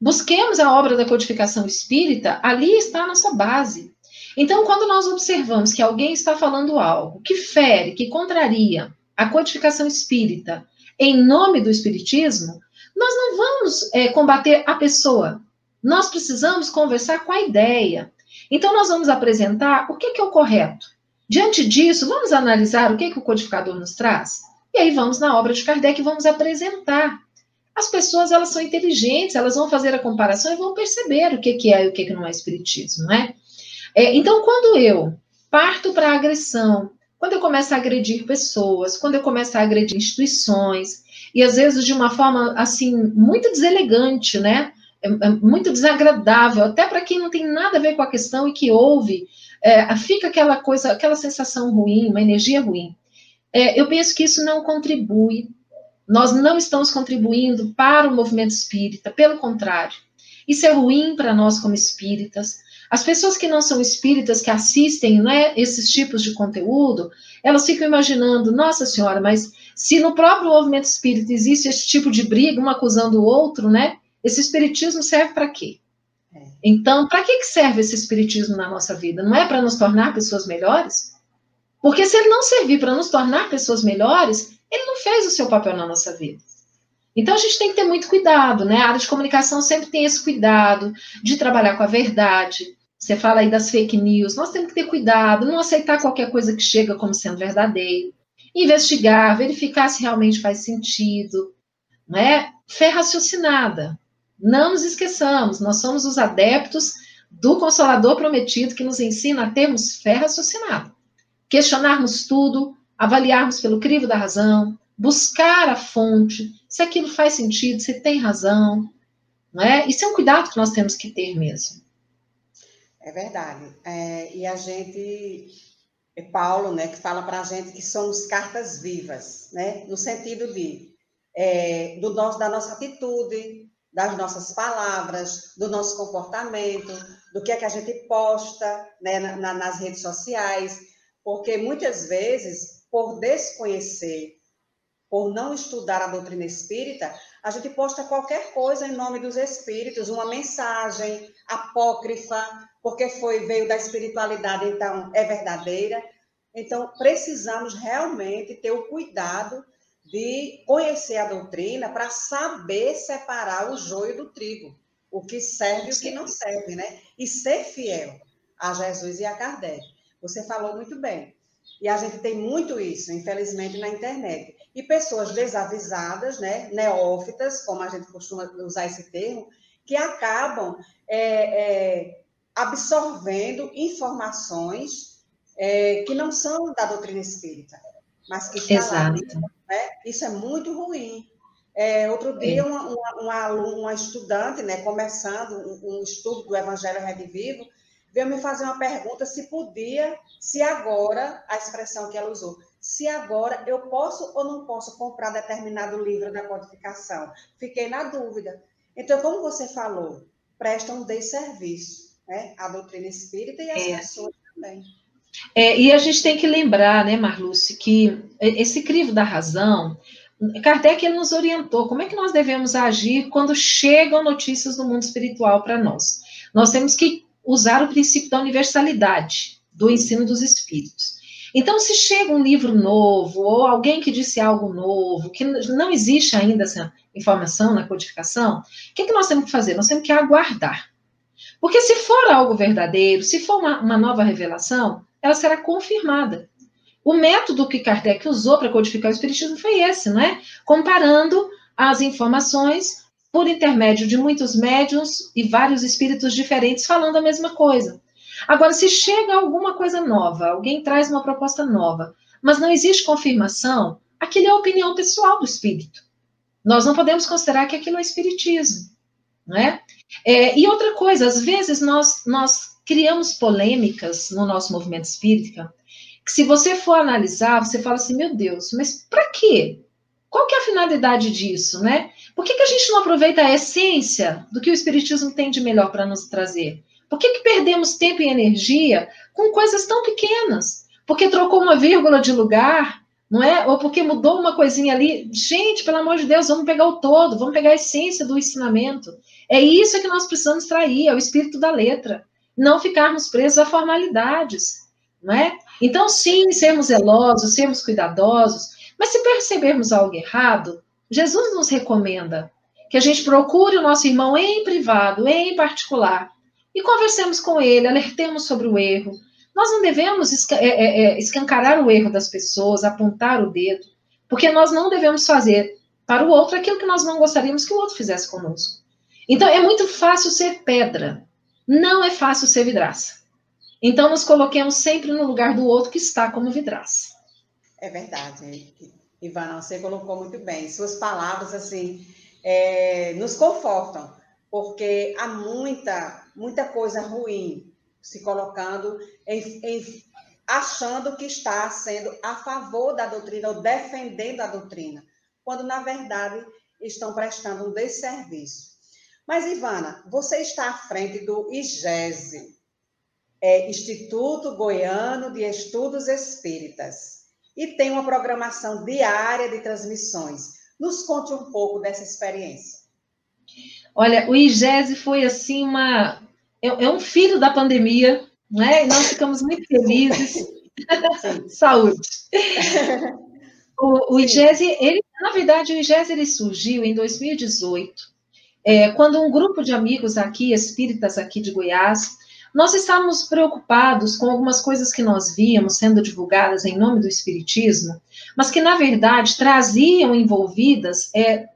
Busquemos a obra da codificação espírita, ali está a nossa base. Então, quando nós observamos que alguém está falando algo que fere, que contraria a codificação espírita em nome do espiritismo, nós não vamos é, combater a pessoa. Nós precisamos conversar com a ideia. Então, nós vamos apresentar o que, que é o correto. Diante disso, vamos analisar o que, que o codificador nos traz? E aí vamos na obra de Kardec e vamos apresentar as pessoas elas são inteligentes, elas vão fazer a comparação e vão perceber o que, que é e o que, que não é espiritismo, né? É, então, quando eu parto para a agressão, quando eu começo a agredir pessoas, quando eu começo a agredir instituições, e às vezes de uma forma assim muito deselegante, né? É, é muito desagradável, até para quem não tem nada a ver com a questão e que ouve, é, fica aquela coisa, aquela sensação ruim, uma energia ruim. É, eu penso que isso não contribui nós não estamos contribuindo para o movimento espírita, pelo contrário. Isso é ruim para nós como espíritas. As pessoas que não são espíritas, que assistem né, esses tipos de conteúdo, elas ficam imaginando, nossa senhora, mas se no próprio movimento espírita existe esse tipo de briga, um acusando o outro, né? Esse espiritismo serve para quê? Então, para que serve esse espiritismo na nossa vida? Não é para nos tornar pessoas melhores? Porque se ele não servir para nos tornar pessoas melhores, ele não fez o seu papel na nossa vida. Então a gente tem que ter muito cuidado, né? A área de comunicação sempre tem esse cuidado de trabalhar com a verdade. Você fala aí das fake news, nós temos que ter cuidado, não aceitar qualquer coisa que chega como sendo verdadeiro, investigar, verificar se realmente faz sentido, né? Fé raciocinada. Não nos esqueçamos, nós somos os adeptos do Consolador Prometido que nos ensina a termos fé raciocinada. Questionarmos tudo, avaliarmos pelo crivo da razão, buscar a fonte, se aquilo faz sentido, se tem razão, não é? Isso é um cuidado que nós temos que ter mesmo. É verdade. É, e a gente, é Paulo, né, que fala para a gente que somos cartas vivas, né, no sentido de é, do nosso, da nossa atitude, das nossas palavras, do nosso comportamento, do que é que a gente posta né, na, nas redes sociais, porque muitas vezes por desconhecer, por não estudar a doutrina espírita, a gente posta qualquer coisa em nome dos espíritos, uma mensagem apócrifa, porque foi veio da espiritualidade, então é verdadeira. Então, precisamos realmente ter o cuidado de conhecer a doutrina para saber separar o joio do trigo, o que serve e o que não serve, né? E ser fiel a Jesus e a Kardec. Você falou muito bem. E a gente tem muito isso, infelizmente, na internet. E pessoas desavisadas, né, neófitas, como a gente costuma usar esse termo, que acabam é, é, absorvendo informações é, que não são da doutrina espírita, mas que estão Exato. lá. Né? Isso é muito ruim. É, outro dia, uma, uma, uma, uma, estudante, né, começando um, um estudo do Evangelho Redivivo, veio me fazer uma pergunta se podia, se agora, a expressão que ela usou, se agora eu posso ou não posso comprar determinado livro da codificação. Fiquei na dúvida. Então, como você falou, prestam um desserviço né? à doutrina espírita e às é. pessoas também. É, e a gente tem que lembrar, né, Marluce, que esse crivo da razão, Kardec ele nos orientou como é que nós devemos agir quando chegam notícias do mundo espiritual para nós. Nós temos que usar o princípio da universalidade do ensino dos espíritos. Então, se chega um livro novo, ou alguém que disse algo novo, que não existe ainda essa informação na codificação, o que, é que nós temos que fazer? Nós temos que aguardar. Porque se for algo verdadeiro, se for uma, uma nova revelação, ela será confirmada. O método que Kardec usou para codificar o Espiritismo foi esse, não é? Comparando as informações por intermédio de muitos médiums e vários espíritos diferentes falando a mesma coisa. Agora, se chega alguma coisa nova, alguém traz uma proposta nova, mas não existe confirmação, aquilo é a opinião pessoal do espírito. Nós não podemos considerar que aquilo é espiritismo, não é? é e outra coisa, às vezes nós, nós criamos polêmicas no nosso movimento espírita, que se você for analisar, você fala assim, meu Deus, mas para quê? Qual que é a finalidade disso, né? Por que, que a gente não aproveita a essência do que o Espiritismo tem de melhor para nos trazer? Por que, que perdemos tempo e energia com coisas tão pequenas? Porque trocou uma vírgula de lugar, não é? Ou porque mudou uma coisinha ali. Gente, pelo amor de Deus, vamos pegar o todo, vamos pegar a essência do ensinamento. É isso que nós precisamos trair, é o espírito da letra. Não ficarmos presos a formalidades, não é? Então, sim, sermos zelosos, sermos cuidadosos, mas se percebermos algo errado, Jesus nos recomenda que a gente procure o nosso irmão em privado, em particular, e conversemos com ele, alertemos sobre o erro. Nós não devemos é, é, é, escancarar o erro das pessoas, apontar o dedo, porque nós não devemos fazer para o outro aquilo que nós não gostaríamos que o outro fizesse conosco. Então, é muito fácil ser pedra, não é fácil ser vidraça. Então, nos coloquemos sempre no lugar do outro que está como vidraça. É verdade, Ivana, você colocou muito bem. Suas palavras, assim, é, nos confortam, porque há muita, muita coisa ruim se colocando em, em, achando que está sendo a favor da doutrina ou defendendo a doutrina, quando, na verdade, estão prestando um desserviço. Mas, Ivana, você está à frente do IGESE, é, Instituto Goiano de Estudos Espíritas, e tem uma programação diária de transmissões. Nos conte um pouco dessa experiência. Olha, o IGESE foi assim uma. É, é um filho da pandemia, né? E nós ficamos muito felizes. Saúde. O, o IGESE, ele, na verdade, o IGESE ele surgiu em 2018 é, quando um grupo de amigos aqui, espíritas aqui de Goiás, nós estávamos preocupados com algumas coisas que nós víamos sendo divulgadas em nome do Espiritismo, mas que, na verdade, traziam envolvidas é,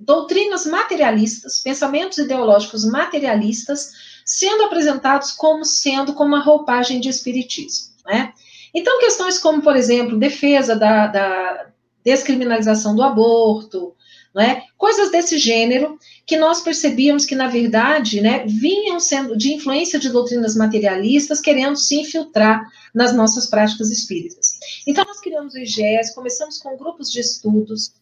doutrinas materialistas, pensamentos ideológicos materialistas, sendo apresentados como sendo como uma roupagem de Espiritismo. Né? Então, questões como, por exemplo, defesa da, da descriminalização do aborto, né? Coisas desse gênero que nós percebíamos que, na verdade, né, vinham sendo de influência de doutrinas materialistas, querendo se infiltrar nas nossas práticas espíritas. Então, nós criamos o IGES, começamos com grupos de estudos,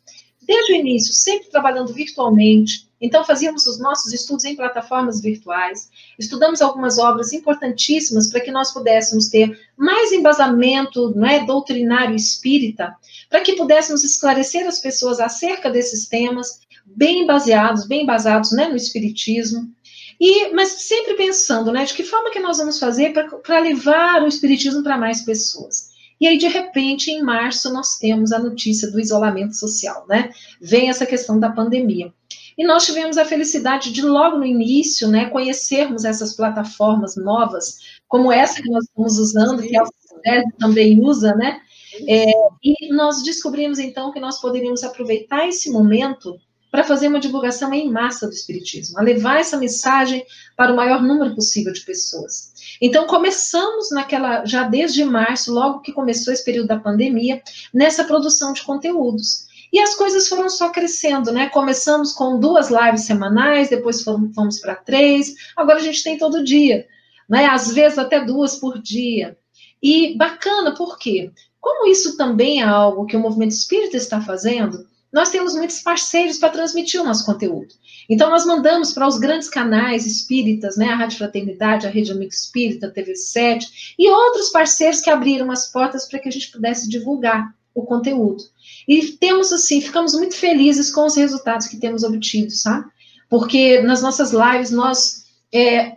desde o início, sempre trabalhando virtualmente. Então, fazíamos os nossos estudos em plataformas virtuais, estudamos algumas obras importantíssimas para que nós pudéssemos ter mais embasamento né, doutrinário espírita, para que pudéssemos esclarecer as pessoas acerca desses temas, bem baseados, bem basados né, no espiritismo. E, mas sempre pensando, né, de que forma que nós vamos fazer para levar o espiritismo para mais pessoas. E aí, de repente, em março, nós temos a notícia do isolamento social, né? Vem essa questão da pandemia. E nós tivemos a felicidade de, logo no início, né, conhecermos essas plataformas novas, como essa que nós estamos usando, que a UFES também usa, né? É, e nós descobrimos, então, que nós poderíamos aproveitar esse momento para fazer uma divulgação em massa do Espiritismo, a levar essa mensagem para o maior número possível de pessoas. Então, começamos naquela, já desde março, logo que começou esse período da pandemia, nessa produção de conteúdos. E as coisas foram só crescendo, né? Começamos com duas lives semanais, depois fomos, fomos para três, agora a gente tem todo dia, né? Às vezes até duas por dia. E bacana, por quê? Como isso também é algo que o movimento espírita está fazendo, nós temos muitos parceiros para transmitir o nosso conteúdo. Então, nós mandamos para os grandes canais espíritas, né, a Rádio Fraternidade, a Rede Amigo Espírita, a TV7, e outros parceiros que abriram as portas para que a gente pudesse divulgar o conteúdo. E temos, assim, ficamos muito felizes com os resultados que temos obtido, sabe? Porque nas nossas lives nós é,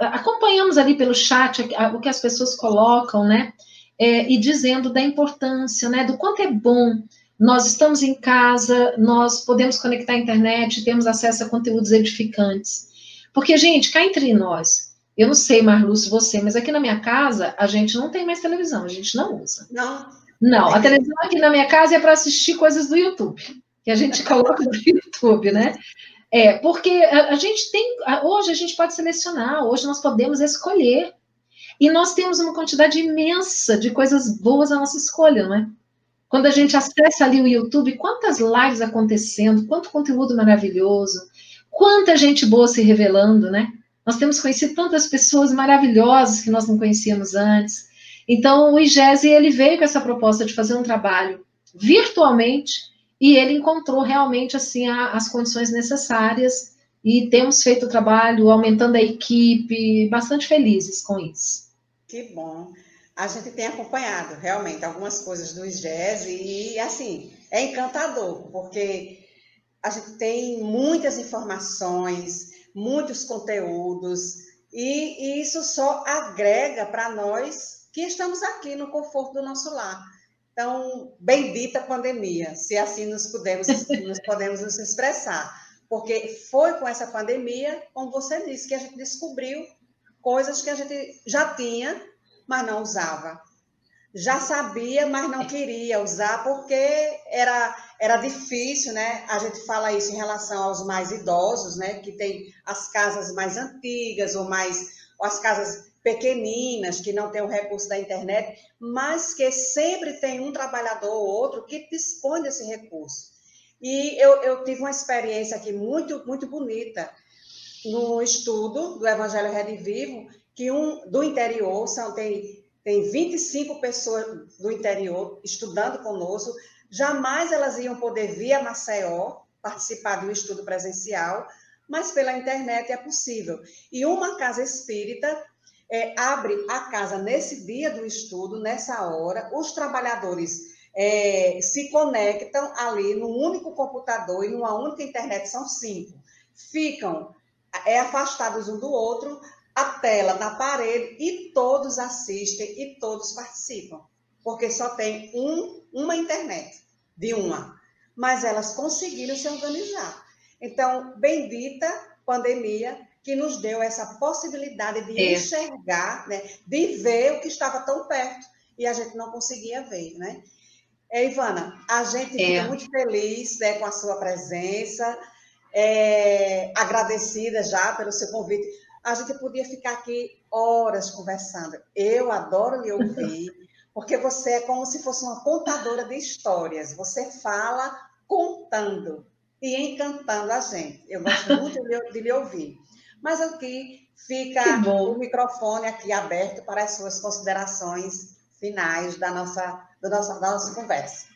acompanhamos ali pelo chat o que as pessoas colocam, né? É, e dizendo da importância, né? Do quanto é bom nós estamos em casa, nós podemos conectar à internet, temos acesso a conteúdos edificantes. Porque, gente, cá entre nós, eu não sei, Marlúcio, você, mas aqui na minha casa, a gente não tem mais televisão, a gente não usa. Não. Não, a televisão aqui na minha casa é para assistir coisas do YouTube, que a gente coloca no YouTube, né? É, porque a, a gente tem, hoje a gente pode selecionar, hoje nós podemos escolher. E nós temos uma quantidade imensa de coisas boas à nossa escolha, não é? Quando a gente acessa ali o YouTube, quantas lives acontecendo, quanto conteúdo maravilhoso, quanta gente boa se revelando, né? Nós temos conhecido tantas pessoas maravilhosas que nós não conhecíamos antes. Então, o IGESE, ele veio com essa proposta de fazer um trabalho virtualmente e ele encontrou realmente, assim, a, as condições necessárias e temos feito o trabalho, aumentando a equipe, bastante felizes com isso. Que bom a gente tem acompanhado realmente algumas coisas do jazz e assim é encantador porque a gente tem muitas informações, muitos conteúdos e, e isso só agrega para nós que estamos aqui no conforto do nosso lar. Então, bendita pandemia, se assim nos podemos, nos podemos nos expressar, porque foi com essa pandemia, como você disse, que a gente descobriu coisas que a gente já tinha mas não usava. Já sabia, mas não queria usar porque era era difícil, né? A gente fala isso em relação aos mais idosos, né? Que tem as casas mais antigas ou mais ou as casas pequeninas que não têm o recurso da internet, mas que sempre tem um trabalhador ou outro que dispõe desse recurso. E eu, eu tive uma experiência aqui muito muito bonita no estudo do Evangelho Redivivo, que um do interior são tem tem 25 pessoas do interior estudando conosco Jamais elas iam poder vir a Maceió participar de um estudo presencial, mas pela internet é possível. E uma casa espírita é, abre a casa nesse dia do estudo, nessa hora, os trabalhadores é, se conectam ali num único computador e numa única internet, são cinco. Ficam é, afastados um do outro, a tela na parede e todos assistem e todos participam, porque só tem um uma internet de uma, mas elas conseguiram se organizar. Então, bendita pandemia que nos deu essa possibilidade de é. enxergar, né, de ver o que estava tão perto e a gente não conseguia ver, né? É, Ivana, a gente é. fica muito feliz né, com a sua presença, é, agradecida já pelo seu convite. A gente podia ficar aqui horas conversando. Eu adoro lhe ouvir porque você é como se fosse uma contadora de histórias. Você fala contando e encantando a gente. Eu gosto muito de, de lhe ouvir. Mas aqui fica o microfone aqui aberto para as suas considerações finais da nossa, da nossa, da nossa conversa.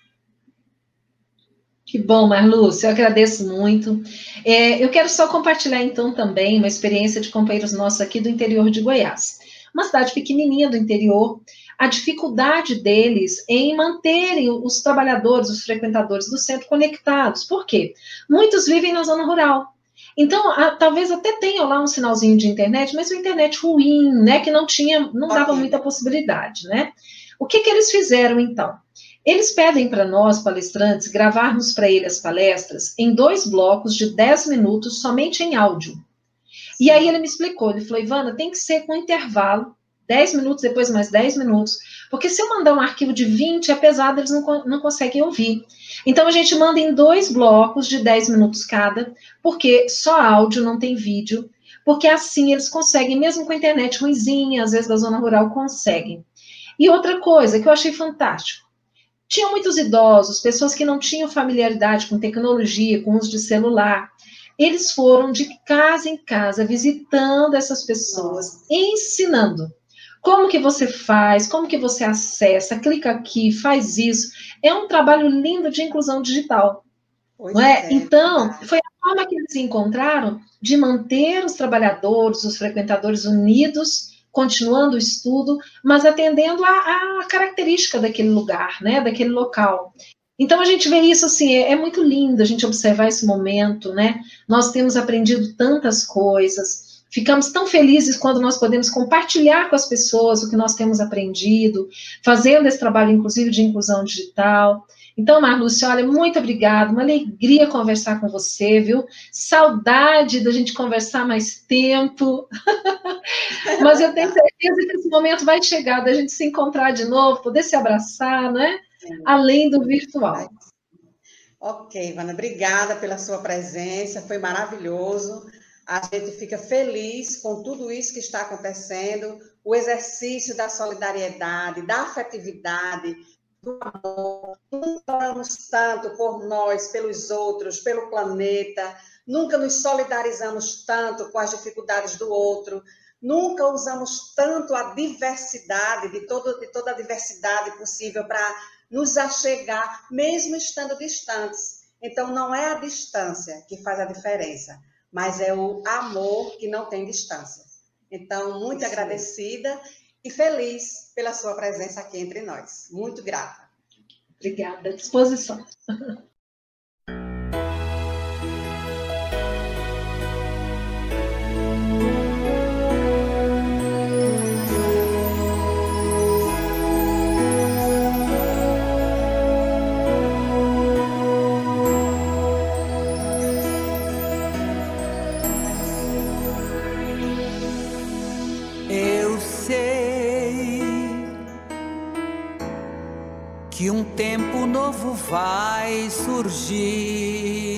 Que bom, Marlúcia, eu agradeço muito. É, eu quero só compartilhar, então, também uma experiência de companheiros nossos aqui do interior de Goiás. Uma cidade pequenininha do interior, a dificuldade deles em manterem os trabalhadores, os frequentadores do centro conectados. Por quê? Muitos vivem na zona rural. Então, a, talvez até tenha lá um sinalzinho de internet, mas uma internet ruim, né, que não tinha, não dava muita possibilidade, né? O que que eles fizeram então? Eles pedem para nós, palestrantes, gravarmos para eles as palestras em dois blocos de 10 minutos, somente em áudio. E aí ele me explicou, ele falou, Ivana, tem que ser com intervalo 10 minutos, depois mais 10 minutos. Porque se eu mandar um arquivo de 20, é pesado, eles não, não conseguem ouvir. Então a gente manda em dois blocos de 10 minutos cada, porque só áudio, não tem vídeo. Porque assim eles conseguem, mesmo com a internet ruimzinha, às vezes da zona rural, conseguem. E outra coisa que eu achei fantástico. Tinham muitos idosos, pessoas que não tinham familiaridade com tecnologia, com uso de celular. Eles foram de casa em casa visitando essas pessoas, ensinando como que você faz? Como que você acessa? Clica aqui, faz isso. É um trabalho lindo de inclusão digital. Pois não é? é então, foi a forma que eles encontraram de manter os trabalhadores, os frequentadores unidos, continuando o estudo, mas atendendo a, a característica daquele lugar, né? Daquele local. Então a gente vê isso assim, é, é, muito lindo a gente observar esse momento, né? Nós temos aprendido tantas coisas, Ficamos tão felizes quando nós podemos compartilhar com as pessoas o que nós temos aprendido, fazendo esse trabalho, inclusive, de inclusão digital. Então, Marlúcia, olha, muito obrigada, uma alegria conversar com você, viu? Saudade da gente conversar mais tempo. Mas eu tenho certeza que esse momento vai chegar, da gente se encontrar de novo, poder se abraçar, né? Além do virtual. Ok, Ivana, obrigada pela sua presença, foi maravilhoso. A gente fica feliz com tudo isso que está acontecendo, o exercício da solidariedade, da afetividade, do amor. Nunca oramos tanto por nós, pelos outros, pelo planeta. Nunca nos solidarizamos tanto com as dificuldades do outro. Nunca usamos tanto a diversidade, de, todo, de toda a diversidade possível para nos achegar, mesmo estando distantes. Então, não é a distância que faz a diferença mas é o amor que não tem distância. Então, muito Sim. agradecida e feliz pela sua presença aqui entre nós. Muito grata. Obrigada, à disposição. Novo vai surgir.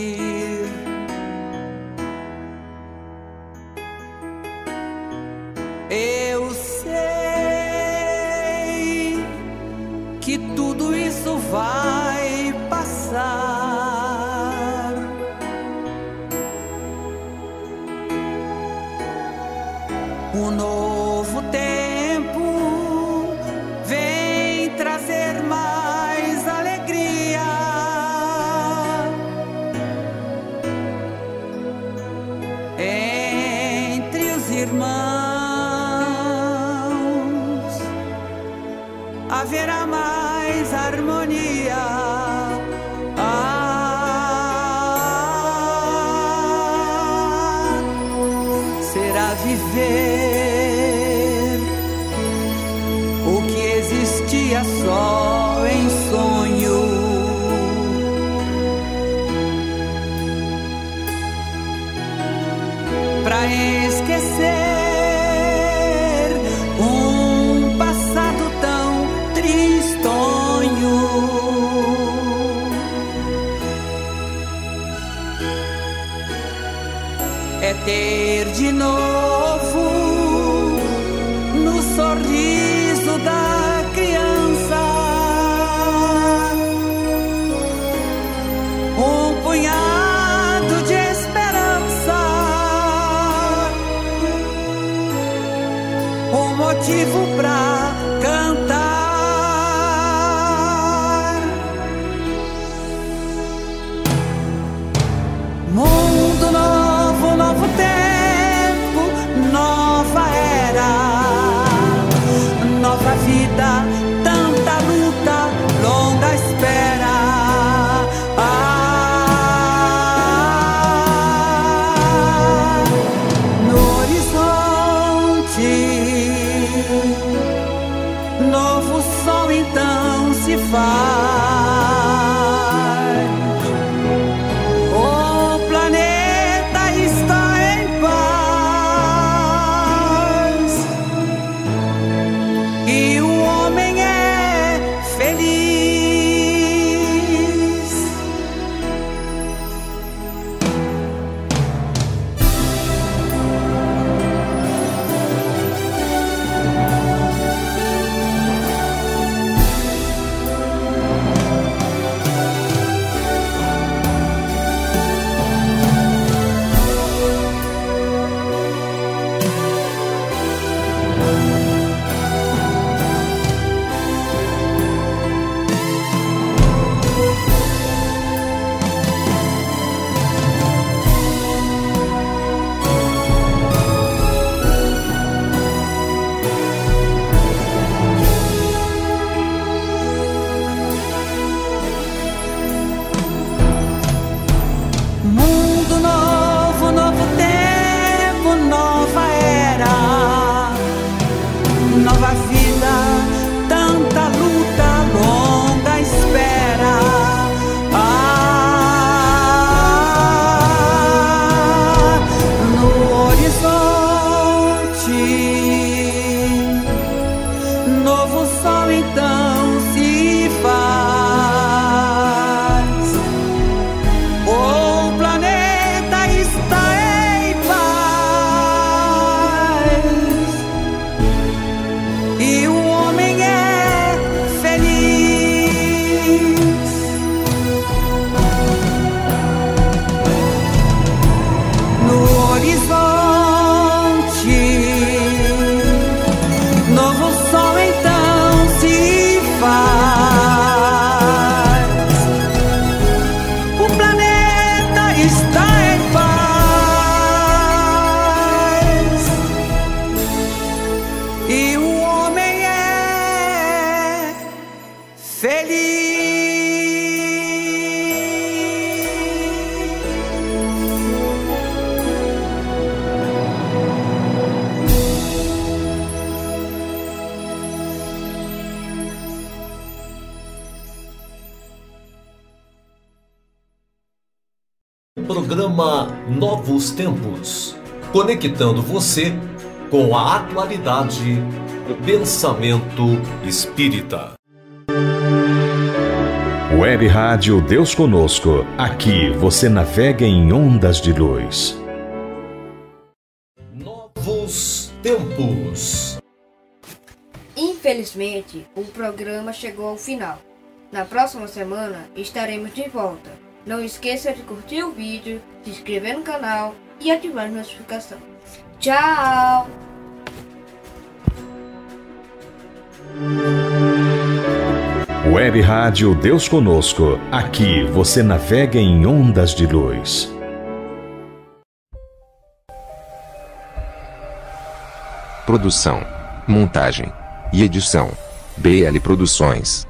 Tempos. Conectando você com a atualidade do pensamento espírita. Web Rádio Deus Conosco. Aqui você navega em ondas de luz. Novos tempos. Infelizmente, o programa chegou ao final. Na próxima semana estaremos de volta. Não esqueça de curtir o vídeo, se inscrever no canal e ativar a notificação. Tchau! Web Rádio Deus Conosco. Aqui você navega em ondas de luz. Produção, montagem e edição: BL Produções.